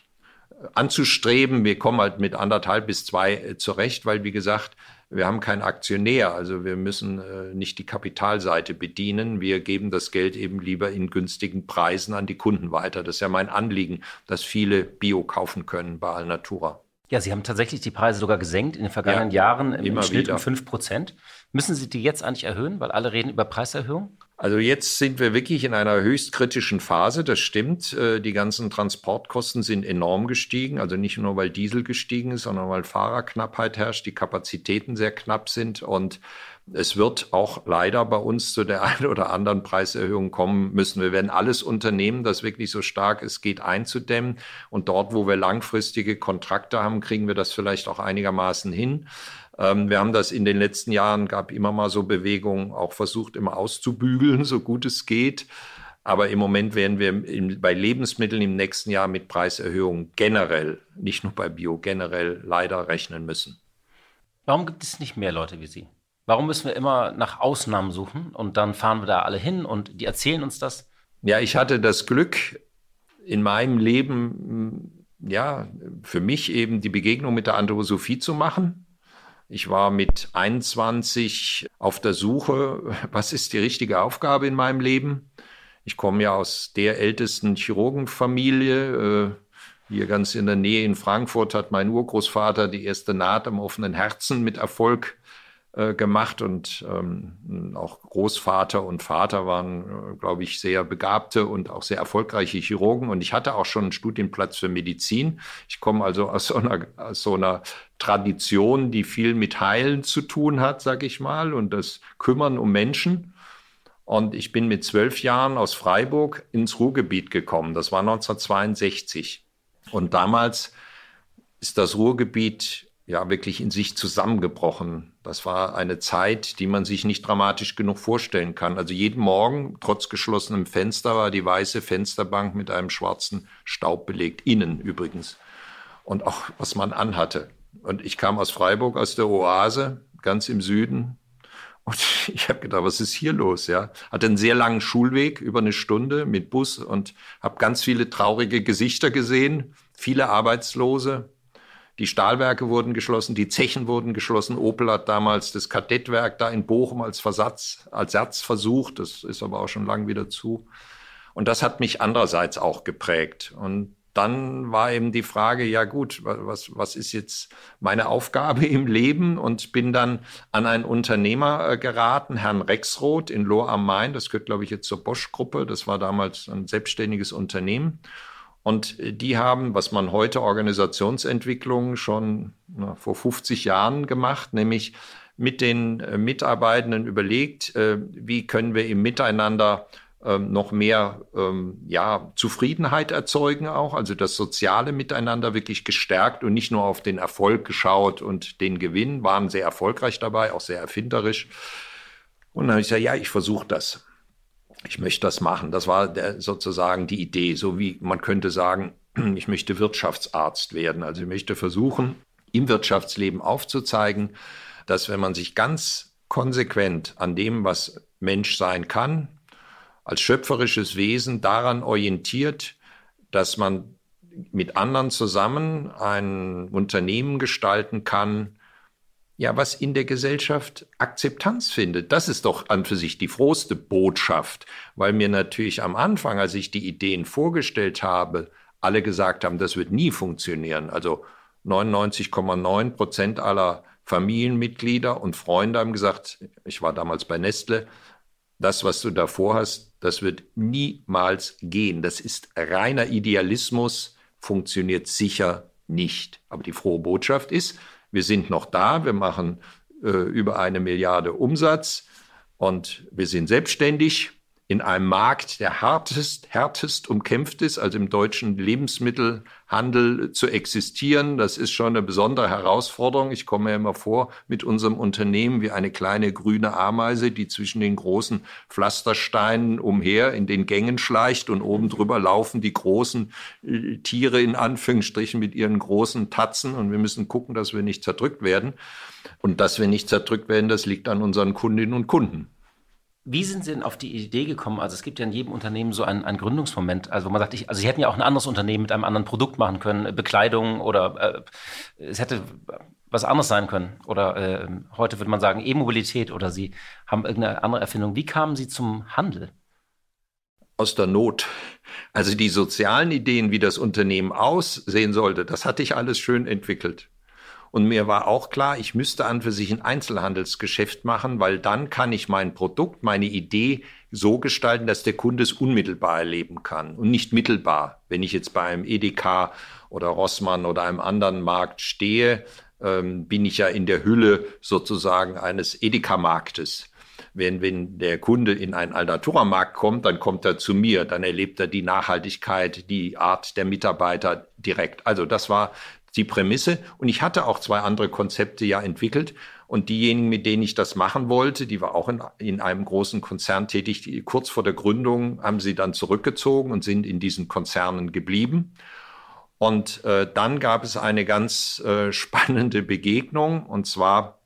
anzustreben. Wir kommen halt mit anderthalb bis zwei äh, zurecht, weil wie gesagt, wir haben keinen Aktionär, also wir müssen äh, nicht die Kapitalseite bedienen. Wir geben das Geld eben lieber in günstigen Preisen an die Kunden weiter. Das ist ja mein Anliegen, dass viele Bio kaufen können bei Alnatura. Ja, Sie haben tatsächlich die Preise sogar gesenkt in den vergangenen ja, Jahren im immer Schnitt wieder. um 5 Prozent. Müssen Sie die jetzt eigentlich erhöhen, weil alle reden über Preiserhöhung? Also jetzt sind wir wirklich in einer höchst kritischen Phase, das stimmt. Äh, die ganzen Transportkosten sind enorm gestiegen, also nicht nur weil Diesel gestiegen ist, sondern weil Fahrerknappheit herrscht, die Kapazitäten sehr knapp sind und es wird auch leider bei uns zu der einen oder anderen Preiserhöhung kommen müssen. Wir werden alles unternehmen, das wirklich so stark es geht einzudämmen. Und dort, wo wir langfristige Kontrakte haben, kriegen wir das vielleicht auch einigermaßen hin. Ähm, wir haben das in den letzten Jahren, gab immer mal so Bewegungen, auch versucht, immer auszubügeln, so gut es geht. Aber im Moment werden wir in, bei Lebensmitteln im nächsten Jahr mit Preiserhöhungen generell, nicht nur bei Bio, generell leider rechnen müssen. Warum gibt es nicht mehr Leute wie Sie? Warum müssen wir immer nach Ausnahmen suchen und dann fahren wir da alle hin und die erzählen uns das? Ja, ich hatte das Glück, in meinem Leben ja, für mich eben die Begegnung mit der Anthroposophie zu machen. Ich war mit 21 auf der Suche, was ist die richtige Aufgabe in meinem Leben? Ich komme ja aus der ältesten Chirurgenfamilie. Äh, hier ganz in der Nähe in Frankfurt hat mein Urgroßvater die erste Naht am offenen Herzen mit Erfolg äh, gemacht und ähm, auch Großvater und Vater waren, äh, glaube ich, sehr begabte und auch sehr erfolgreiche Chirurgen und ich hatte auch schon einen Studienplatz für Medizin. Ich komme also aus so einer, aus so einer Tradition, die viel mit Heilen zu tun hat, sage ich mal, und das Kümmern um Menschen. Und ich bin mit zwölf Jahren aus Freiburg ins Ruhrgebiet gekommen. Das war 1962. Und damals ist das Ruhrgebiet ja wirklich in sich zusammengebrochen. Das war eine Zeit, die man sich nicht dramatisch genug vorstellen kann. Also jeden Morgen, trotz geschlossenem Fenster, war die weiße Fensterbank mit einem schwarzen Staub belegt, innen übrigens. Und auch was man anhatte. Und ich kam aus Freiburg, aus der Oase, ganz im Süden. Und ich habe gedacht, was ist hier los? Ja, hatte einen sehr langen Schulweg über eine Stunde mit Bus und habe ganz viele traurige Gesichter gesehen, viele Arbeitslose, die Stahlwerke wurden geschlossen, die Zechen wurden geschlossen. Opel hat damals das Kadettwerk da in Bochum als Versatz, als Satz versucht. Das ist aber auch schon lang wieder zu. Und das hat mich andererseits auch geprägt. Und dann war eben die Frage, ja gut, was, was ist jetzt meine Aufgabe im Leben? Und bin dann an einen Unternehmer äh, geraten, Herrn Rexroth in Lohr am Main. Das gehört, glaube ich, jetzt zur Bosch-Gruppe. Das war damals ein selbstständiges Unternehmen. Und die haben, was man heute Organisationsentwicklung schon na, vor 50 Jahren gemacht, nämlich mit den äh, Mitarbeitenden überlegt, äh, wie können wir im Miteinander ähm, noch mehr ähm, ja, Zufriedenheit erzeugen auch, also das soziale Miteinander wirklich gestärkt und nicht nur auf den Erfolg geschaut und den Gewinn, waren sehr erfolgreich dabei, auch sehr erfinderisch. Und dann habe ich gesagt, ja, ich versuche das ich möchte das machen. Das war der, sozusagen die Idee, so wie man könnte sagen, ich möchte Wirtschaftsarzt werden. Also ich möchte versuchen, im Wirtschaftsleben aufzuzeigen, dass wenn man sich ganz konsequent an dem, was Mensch sein kann, als schöpferisches Wesen daran orientiert, dass man mit anderen zusammen ein Unternehmen gestalten kann, ja, was in der Gesellschaft Akzeptanz findet. Das ist doch an für sich die frohste Botschaft, weil mir natürlich am Anfang, als ich die Ideen vorgestellt habe, alle gesagt haben, das wird nie funktionieren. Also 99,9 Prozent aller Familienmitglieder und Freunde haben gesagt, ich war damals bei Nestle, das, was du davor hast, das wird niemals gehen. Das ist reiner Idealismus, funktioniert sicher nicht. Aber die frohe Botschaft ist, wir sind noch da, wir machen äh, über eine Milliarde Umsatz und wir sind selbstständig in einem Markt, der härtest, härtest umkämpft ist, also im deutschen Lebensmittelhandel zu existieren. Das ist schon eine besondere Herausforderung. Ich komme mir immer vor mit unserem Unternehmen wie eine kleine grüne Ameise, die zwischen den großen Pflastersteinen umher in den Gängen schleicht und oben drüber laufen die großen äh, Tiere in Anführungsstrichen mit ihren großen Tatzen und wir müssen gucken, dass wir nicht zerdrückt werden. Und dass wir nicht zerdrückt werden, das liegt an unseren Kundinnen und Kunden. Wie sind Sie denn auf die Idee gekommen? Also es gibt ja in jedem Unternehmen so einen, einen Gründungsmoment, also wo man sagt, ich, also Sie hätten ja auch ein anderes Unternehmen mit einem anderen Produkt machen können, äh, Bekleidung oder äh, es hätte was anderes sein können. Oder äh, heute würde man sagen E-Mobilität oder Sie haben irgendeine andere Erfindung. Wie kamen Sie zum Handel? Aus der Not. Also die sozialen Ideen, wie das Unternehmen aussehen sollte, das hatte ich alles schön entwickelt. Und mir war auch klar, ich müsste an für sich ein Einzelhandelsgeschäft machen, weil dann kann ich mein Produkt, meine Idee so gestalten, dass der Kunde es unmittelbar erleben kann und nicht mittelbar. Wenn ich jetzt bei einem Edeka oder Rossmann oder einem anderen Markt stehe, ähm, bin ich ja in der Hülle sozusagen eines Edeka-Marktes. Wenn, wenn der Kunde in einen Alnatura-Markt kommt, dann kommt er zu mir, dann erlebt er die Nachhaltigkeit, die Art der Mitarbeiter direkt. Also das war die Prämisse. Und ich hatte auch zwei andere Konzepte ja entwickelt. Und diejenigen, mit denen ich das machen wollte, die war auch in, in einem großen Konzern tätig, die, kurz vor der Gründung haben sie dann zurückgezogen und sind in diesen Konzernen geblieben. Und äh, dann gab es eine ganz äh, spannende Begegnung. Und zwar,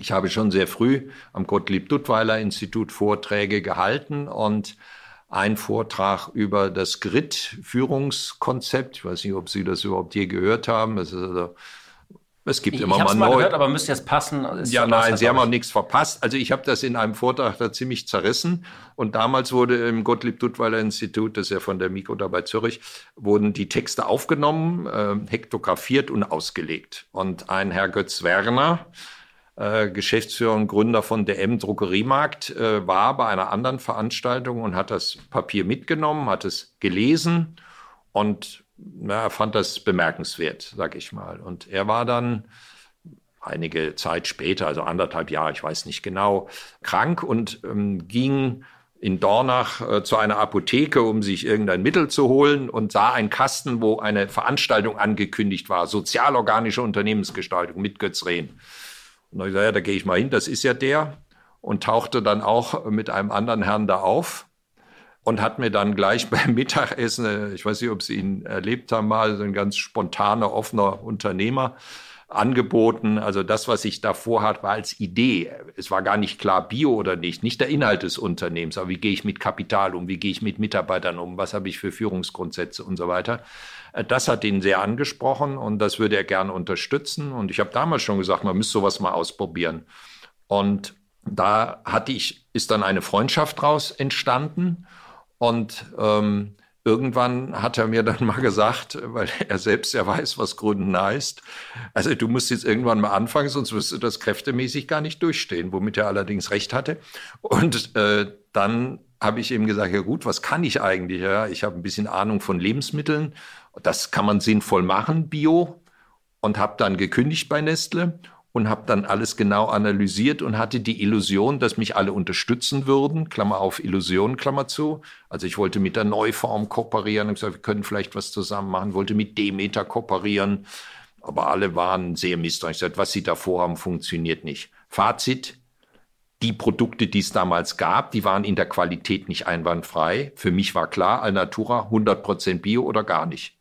ich habe schon sehr früh am Gottlieb Duttweiler Institut Vorträge gehalten und ein Vortrag über das Grid-Führungskonzept. Ich weiß nicht, ob Sie das überhaupt je gehört haben. Es also es gibt ich, immer ich mal mal neu. gehört, aber müsste jetzt passen. Ist ja, nein, Sie haben auch nichts verpasst. Also ich habe das in einem Vortrag da ziemlich zerrissen. Und damals wurde im Gottlieb Duttweiler Institut, das ist ja von der Mikro da bei Zürich, wurden die Texte aufgenommen, äh, hektografiert und ausgelegt. Und ein Herr Götz Werner, äh, Geschäftsführer und Gründer von DM Druckeriemarkt, äh, war bei einer anderen Veranstaltung und hat das Papier mitgenommen, hat es gelesen und na, er fand das bemerkenswert, sag ich mal. Und er war dann einige Zeit später, also anderthalb Jahre, ich weiß nicht genau, krank und ähm, ging in Dornach äh, zu einer Apotheke, um sich irgendein Mittel zu holen und sah einen Kasten, wo eine Veranstaltung angekündigt war, sozialorganische Unternehmensgestaltung mit Götz Rehn. Und dann gesagt, ja, da gehe ich mal hin, das ist ja der. Und tauchte dann auch mit einem anderen Herrn da auf und hat mir dann gleich beim Mittagessen, äh, ich weiß nicht, ob Sie ihn erlebt haben, mal so ein ganz spontaner, offener Unternehmer angeboten. Also das, was ich davor hatte, war als Idee. Es war gar nicht klar, Bio oder nicht, nicht der Inhalt des Unternehmens, aber wie gehe ich mit Kapital um, wie gehe ich mit Mitarbeitern um, was habe ich für Führungsgrundsätze und so weiter. Äh, das hat ihn sehr angesprochen und das würde er gerne unterstützen. Und ich habe damals schon gesagt, man müsste sowas mal ausprobieren. Und da hatte ich, ist dann eine Freundschaft daraus entstanden. Und ähm, irgendwann hat er mir dann mal gesagt, weil er selbst ja weiß, was Gründen heißt, also du musst jetzt irgendwann mal anfangen, sonst wirst du das kräftemäßig gar nicht durchstehen, womit er allerdings recht hatte. Und äh, dann habe ich ihm gesagt, ja gut, was kann ich eigentlich? Ja, ich habe ein bisschen Ahnung von Lebensmitteln. Das kann man sinnvoll machen, Bio. Und habe dann gekündigt bei Nestle und habe dann alles genau analysiert und hatte die Illusion, dass mich alle unterstützen würden. Klammer auf Illusion, Klammer zu. Also ich wollte mit der Neuform kooperieren, habe gesagt, wir können vielleicht was zusammen machen, wollte mit Demeter kooperieren. Aber alle waren sehr misstrauisch. Ich sagte, was sie da vorhaben, funktioniert nicht. Fazit, die Produkte, die es damals gab, die waren in der Qualität nicht einwandfrei. Für mich war klar, Alnatura 100% Bio oder gar nicht.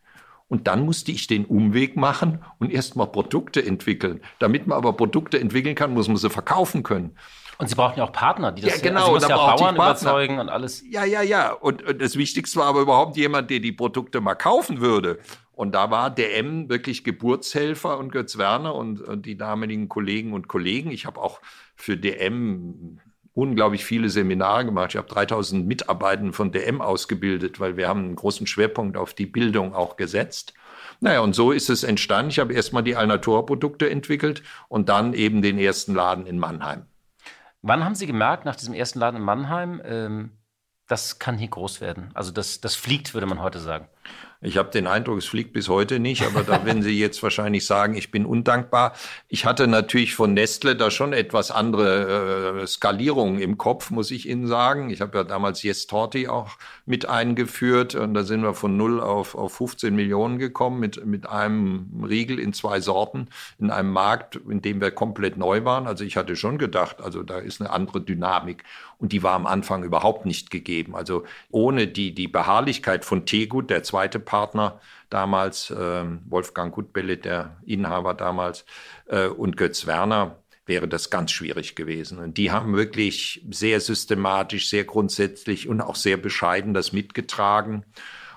Und dann musste ich den Umweg machen und erstmal Produkte entwickeln. Damit man aber Produkte entwickeln kann, muss man sie verkaufen können. Und Sie brauchen ja auch Partner, die das ja, genau, also da ja Bauern überzeugen und alles. Ja, ja, ja. Und, und das Wichtigste war aber überhaupt jemand, der die Produkte mal kaufen würde. Und da war DM wirklich Geburtshelfer und Götz Werner und, und die damaligen Kollegen und Kollegen. Ich habe auch für DM unglaublich viele Seminare gemacht. Ich habe 3000 Mitarbeitenden von DM ausgebildet, weil wir haben einen großen Schwerpunkt auf die Bildung auch gesetzt. Naja, und so ist es entstanden. Ich habe erstmal die Alnatura-Produkte entwickelt und dann eben den ersten Laden in Mannheim. Wann haben Sie gemerkt, nach diesem ersten Laden in Mannheim, ähm, das kann hier groß werden? Also das, das fliegt, würde man heute sagen. Ich habe den Eindruck, es fliegt bis heute nicht, aber da werden Sie jetzt wahrscheinlich sagen, ich bin undankbar. Ich hatte natürlich von Nestle da schon etwas andere äh, Skalierungen im Kopf, muss ich Ihnen sagen. Ich habe ja damals Yes Torti auch mit eingeführt und da sind wir von 0 auf, auf 15 Millionen gekommen mit, mit einem Riegel in zwei Sorten in einem Markt, in dem wir komplett neu waren. Also ich hatte schon gedacht, also da ist eine andere Dynamik und die war am Anfang überhaupt nicht gegeben. Also ohne die, die Beharrlichkeit von Tegut, der zweite Partner damals, äh, Wolfgang Gutbelle, der Inhaber damals, äh, und Götz Werner, wäre das ganz schwierig gewesen. Und die haben wirklich sehr systematisch, sehr grundsätzlich und auch sehr bescheiden das mitgetragen.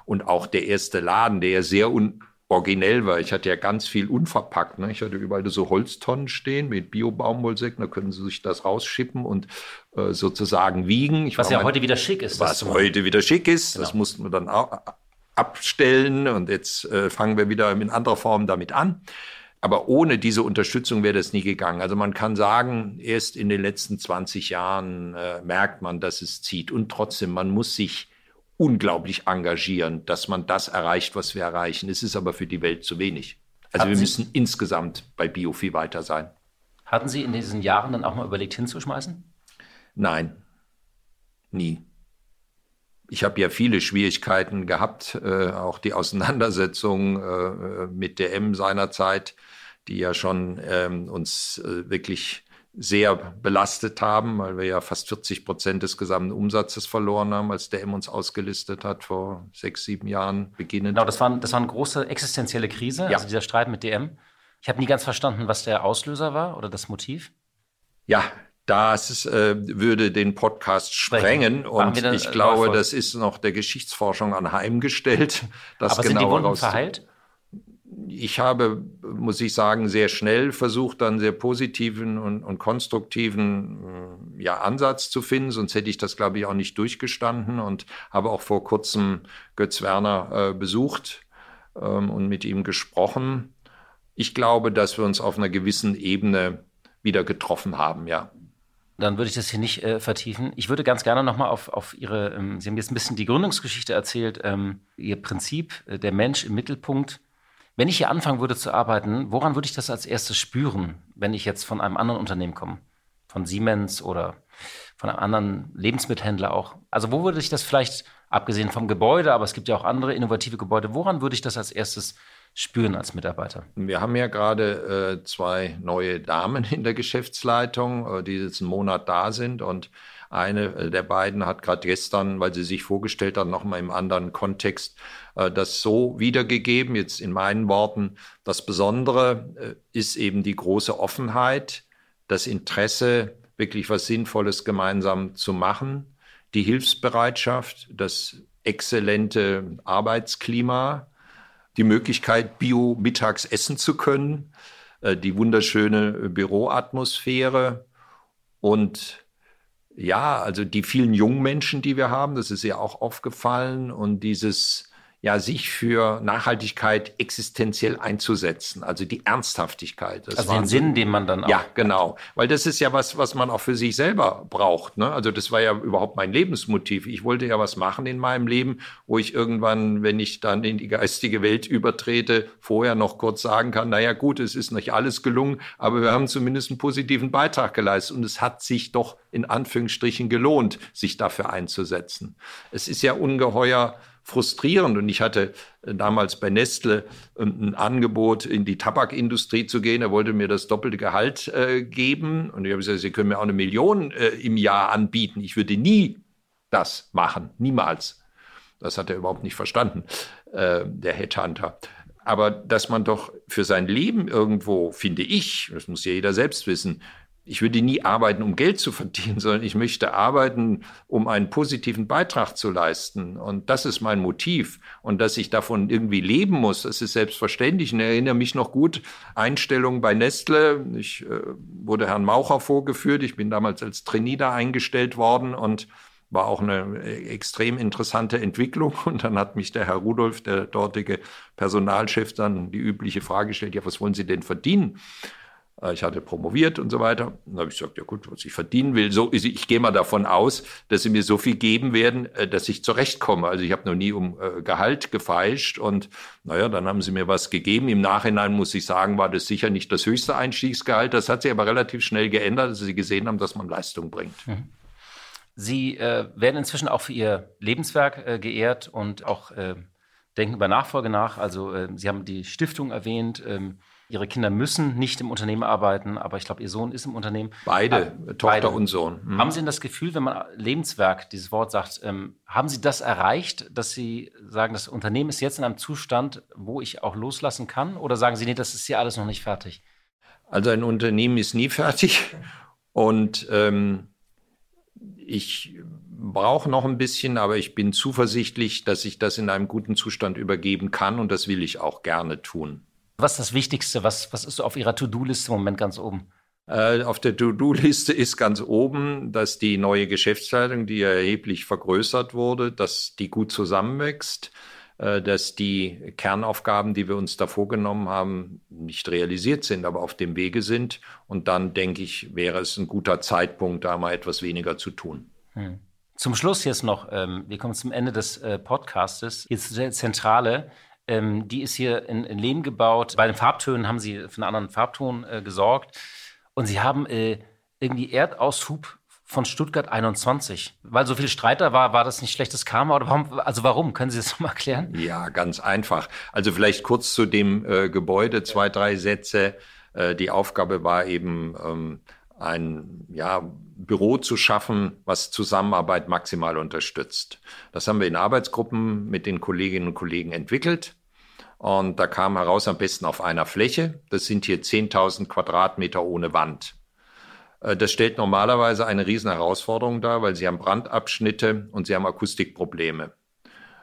Und auch der erste Laden, der sehr un originell war. Ich hatte ja ganz viel unverpackt. Ne? Ich hatte überall so Holztonnen stehen mit Bio-Baumwollsäcken. Da können Sie sich das rausschippen und äh, sozusagen wiegen. Ich was ja heute wieder schick ist. Was heute wieder schick ist. Genau. Das mussten wir dann auch abstellen. Und jetzt äh, fangen wir wieder in anderer Form damit an. Aber ohne diese Unterstützung wäre das nie gegangen. Also man kann sagen, erst in den letzten 20 Jahren äh, merkt man, dass es zieht. Und trotzdem, man muss sich unglaublich engagieren, dass man das erreicht, was wir erreichen. Es ist aber für die Welt zu wenig. Also Hatten wir Sie, müssen insgesamt bei Bio viel weiter sein. Hatten Sie in diesen Jahren dann auch mal überlegt, hinzuschmeißen? Nein, nie. Ich habe ja viele Schwierigkeiten gehabt, äh, auch die Auseinandersetzung äh, mit der M seinerzeit, die ja schon ähm, uns äh, wirklich sehr belastet haben, weil wir ja fast 40 Prozent des gesamten Umsatzes verloren haben, als der M uns ausgelistet hat vor sechs, sieben Jahren beginnend. Genau, das war, das war eine große existenzielle Krise, ja. also dieser Streit mit DM. Ich habe nie ganz verstanden, was der Auslöser war oder das Motiv. Ja, Das äh, würde den Podcast sprengen und ich glaube, das ist noch der Geschichtsforschung anheimgestellt. Das Aber sind die Wunden verheilt? Ich habe, muss ich sagen, sehr schnell versucht, dann sehr positiven und, und konstruktiven äh, ja, Ansatz zu finden, sonst hätte ich das, glaube ich, auch nicht durchgestanden und habe auch vor kurzem Götz Werner äh, besucht ähm, und mit ihm gesprochen. Ich glaube, dass wir uns auf einer gewissen Ebene wieder getroffen haben, ja dann würde ich das hier nicht äh, vertiefen. Ich würde ganz gerne nochmal auf, auf Ihre, ähm, Sie haben jetzt ein bisschen die Gründungsgeschichte erzählt, ähm, Ihr Prinzip, äh, der Mensch im Mittelpunkt. Wenn ich hier anfangen würde zu arbeiten, woran würde ich das als erstes spüren, wenn ich jetzt von einem anderen Unternehmen komme? Von Siemens oder von einem anderen Lebensmittelhändler auch. Also wo würde ich das vielleicht, abgesehen vom Gebäude, aber es gibt ja auch andere innovative Gebäude, woran würde ich das als erstes spüren als Mitarbeiter? Wir haben ja gerade äh, zwei neue Damen in der Geschäftsleitung, äh, die jetzt einen Monat da sind und eine äh, der beiden hat gerade gestern, weil sie sich vorgestellt hat, nochmal im anderen Kontext äh, das so wiedergegeben, jetzt in meinen Worten. Das Besondere äh, ist eben die große Offenheit, das Interesse, wirklich was Sinnvolles gemeinsam zu machen, die Hilfsbereitschaft, das exzellente Arbeitsklima, die Möglichkeit, bio mittags essen zu können, äh, die wunderschöne Büroatmosphäre. Und ja, also die vielen jungen Menschen, die wir haben, das ist ja auch aufgefallen. Und dieses ja, sich für Nachhaltigkeit existenziell einzusetzen, also die Ernsthaftigkeit. Das also den Sinn, den man dann auch. Ja, genau. Weil das ist ja was, was man auch für sich selber braucht. Ne? Also das war ja überhaupt mein Lebensmotiv. Ich wollte ja was machen in meinem Leben, wo ich irgendwann, wenn ich dann in die geistige Welt übertrete, vorher noch kurz sagen kann, naja gut, es ist nicht alles gelungen, aber wir haben zumindest einen positiven Beitrag geleistet und es hat sich doch in Anführungsstrichen gelohnt, sich dafür einzusetzen. Es ist ja ungeheuer frustrierend. Und ich hatte äh, damals bei Nestle ähm, ein Angebot, in die Tabakindustrie zu gehen. Er wollte mir das doppelte Gehalt äh, geben. Und ich habe gesagt, Sie können mir auch eine Million äh, im Jahr anbieten. Ich würde nie das machen. Niemals. Das hat er überhaupt nicht verstanden, äh, der Headhunter. Aber dass man doch für sein Leben irgendwo, finde ich, das muss ja jeder selbst wissen, ich würde nie arbeiten, um Geld zu verdienen, sondern ich möchte arbeiten, um einen positiven Beitrag zu leisten. Und das ist mein Motiv. Und dass ich davon irgendwie leben muss, das ist selbstverständlich. Und ich erinnere mich noch gut, Einstellung bei Nestle. Ich äh, wurde Herrn Maucher vorgeführt. Ich bin damals als Trainee da eingestellt worden und war auch eine extrem interessante Entwicklung. Und dann hat mich der Herr Rudolf, der dortige Personalchef, dann die übliche Frage gestellt, ja, was wollen Sie denn verdienen? Äh, ich hatte promoviert und so weiter. Dann habe ich gesagt, ja gut, was ich verdienen will, so ist, ich gehe mal davon aus, dass sie mir so viel geben werden, äh, dass ich zurechtkomme. Also ich habe noch nie um äh, Gehalt gefeilscht und naja, dann haben sie mir was gegeben. Im Nachhinein muss ich sagen, war das sicher nicht das höchste Einstiegsgehalt. Das hat sich aber relativ schnell geändert, dass sie gesehen haben, dass man Leistung bringt. Mhm. Sie äh, werden inzwischen auch für Ihr Lebenswerk äh, geehrt und auch äh, denken über Nachfolge nach. Also Sie haben die Stiftung erwähnt. Ähm, Ihre Kinder müssen nicht im Unternehmen arbeiten, aber ich glaube, Ihr Sohn ist im Unternehmen. Beide, ah, Tochter beide. und Sohn. Mhm. Haben Sie denn das Gefühl, wenn man Lebenswerk, dieses Wort sagt, ähm, haben Sie das erreicht, dass Sie sagen, das Unternehmen ist jetzt in einem Zustand, wo ich auch loslassen kann? Oder sagen Sie, nee, das ist hier alles noch nicht fertig? Also ein Unternehmen ist nie fertig und ähm, ich brauche noch ein bisschen, aber ich bin zuversichtlich, dass ich das in einem guten Zustand übergeben kann und das will ich auch gerne tun. Was ist das Wichtigste? Was, was ist auf Ihrer To-Do-Liste im Moment ganz oben? Äh, auf der To-Do-Liste ist ganz oben, dass die neue Geschäftsleitung, die erheblich vergrößert wurde, dass die gut zusammenwächst, äh, dass die Kernaufgaben, die wir uns da vorgenommen haben, nicht realisiert sind, aber auf dem Wege sind. Und dann denke ich, wäre es ein guter Zeitpunkt, da mal etwas weniger zu tun. Hm. Zum Schluss jetzt noch, ähm, wir kommen zum Ende des äh, Podcastes. Jetzt der Zentrale. Ähm, die ist hier in, in Lehm gebaut. Bei den Farbtönen haben sie für einen anderen Farbton äh, gesorgt. Und sie haben äh, irgendwie Erdaushub von Stuttgart 21. Weil so viel Streit da war, war das nicht schlechtes Karma? Oder warum, also warum? Können Sie das mal erklären? Ja, ganz einfach. Also vielleicht kurz zu dem äh, Gebäude, zwei, drei Sätze. Äh, die Aufgabe war eben, ähm, ein ja, Büro zu schaffen, was Zusammenarbeit maximal unterstützt. Das haben wir in Arbeitsgruppen mit den Kolleginnen und Kollegen entwickelt. Und da kam heraus am besten auf einer Fläche. Das sind hier 10.000 Quadratmeter ohne Wand. Äh, das stellt normalerweise eine riesen Herausforderung dar, weil Sie haben Brandabschnitte und Sie haben Akustikprobleme.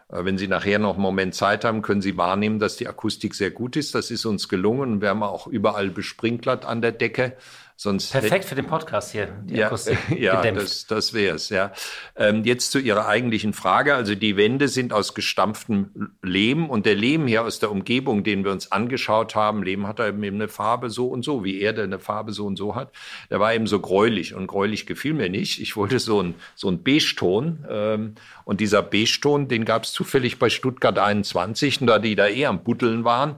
Äh, wenn Sie nachher noch einen Moment Zeit haben, können Sie wahrnehmen, dass die Akustik sehr gut ist. Das ist uns gelungen. Wir haben auch überall besprinklert an der Decke. Sonst Perfekt für den Podcast hier, die ja, Akustik. Ja, gedämpft. das, das wäre es, ja. Ähm, jetzt zu Ihrer eigentlichen Frage. Also die Wände sind aus gestampftem Lehm und der Lehm hier aus der Umgebung, den wir uns angeschaut haben, Lehm hat eben eine Farbe so und so, wie Erde eine Farbe so und so hat. Der war eben so gräulich und gräulich gefiel mir nicht. Ich wollte so ein, so ein Beige-Ton ähm, und dieser Beige-Ton, den gab es zufällig bei Stuttgart 21 und da die da eher am Buddeln waren,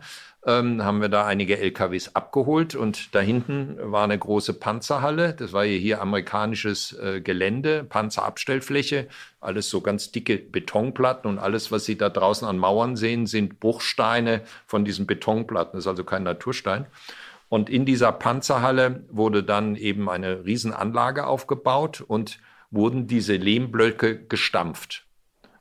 ähm, haben wir da einige LKWs abgeholt und da hinten war eine große Panzerhalle. Das war hier amerikanisches äh, Gelände, Panzerabstellfläche, alles so ganz dicke Betonplatten und alles, was Sie da draußen an Mauern sehen, sind Bruchsteine von diesen Betonplatten. Das ist also kein Naturstein. Und in dieser Panzerhalle wurde dann eben eine Riesenanlage aufgebaut und wurden diese Lehmblöcke gestampft.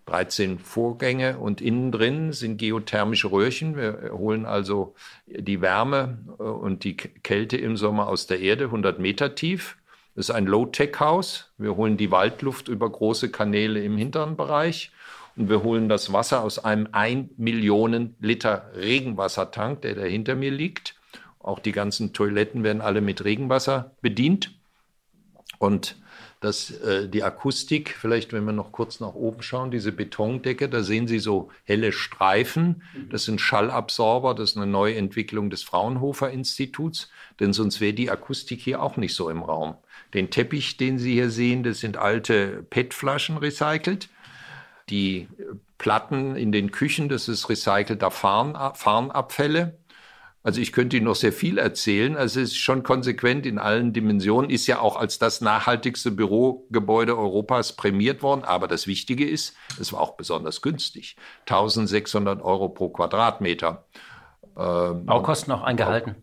13 Vorgänge und innen drin sind geothermische Röhrchen. Wir holen also die Wärme äh, und die Kälte im Sommer aus der Erde 100 Meter tief. Das ist ein Low-Tech-Haus. Wir holen die Waldluft über große Kanäle im hinteren Bereich und wir holen das Wasser aus einem 1 Millionen Liter Regenwassertank, der da hinter mir liegt. Auch die ganzen Toiletten werden alle mit Regenwasser bedient. Und dass äh, die Akustik, vielleicht wenn wir noch kurz nach oben schauen, diese Betondecke, da sehen Sie so helle Streifen. Das sind Schallabsorber, das ist eine Neuentwicklung des Fraunhofer Instituts, denn sonst wäre die Akustik hier auch nicht so im Raum. Den Teppich, den Sie hier sehen, das sind alte PET-Flaschen recycelt. Die Platten in den Küchen, das ist recycelter Farn, Farnabfälle. Also ich könnte Ihnen noch sehr viel erzählen. Also es ist schon konsequent in allen Dimensionen, ist ja auch als das nachhaltigste Bürogebäude Europas prämiert worden. Aber das Wichtige ist, es war auch besonders günstig. 1600 Euro pro Quadratmeter. Ähm, Baukosten auch eingehalten.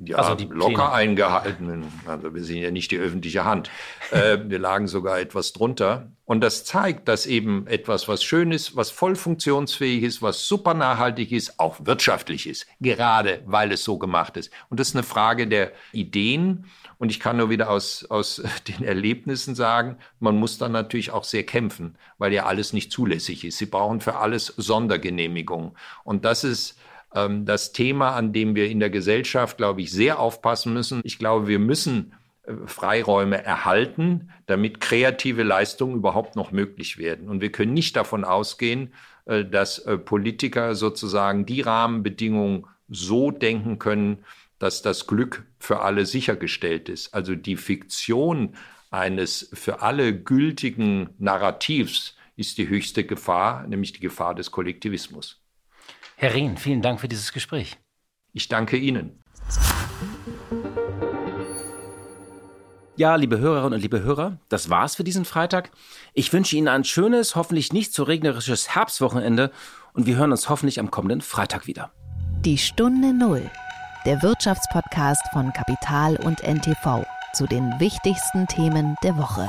Ja, also locker Pläne. eingehalten. Also wir sind ja nicht die öffentliche Hand. äh, wir lagen sogar etwas drunter. Und das zeigt, dass eben etwas, was schön ist, was voll funktionsfähig ist, was super nachhaltig ist, auch wirtschaftlich ist. Gerade weil es so gemacht ist. Und das ist eine Frage der Ideen. Und ich kann nur wieder aus, aus den Erlebnissen sagen, man muss dann natürlich auch sehr kämpfen, weil ja alles nicht zulässig ist. Sie brauchen für alles Sondergenehmigungen. Und das ist ähm, das Thema, an dem wir in der Gesellschaft, glaube ich, sehr aufpassen müssen. Ich glaube, wir müssen äh, Freiräume erhalten, damit kreative Leistungen überhaupt noch möglich werden. Und wir können nicht davon ausgehen, äh, dass äh, Politiker sozusagen die Rahmenbedingungen so denken können, dass das Glück für alle sichergestellt ist. Also die Fiktion eines für alle gültigen Narrativs ist die höchste Gefahr, nämlich die Gefahr des Kollektivismus. Herr Rehn, vielen Dank für dieses Gespräch. Ich danke Ihnen. Ja, liebe Hörerinnen und liebe Hörer, das war's für diesen Freitag. Ich wünsche Ihnen ein schönes, hoffentlich nicht so regnerisches Herbstwochenende und wir hören uns hoffentlich am kommenden Freitag wieder. Die Stunde Null, der Wirtschaftspodcast von Kapital und NTV zu den wichtigsten Themen der Woche.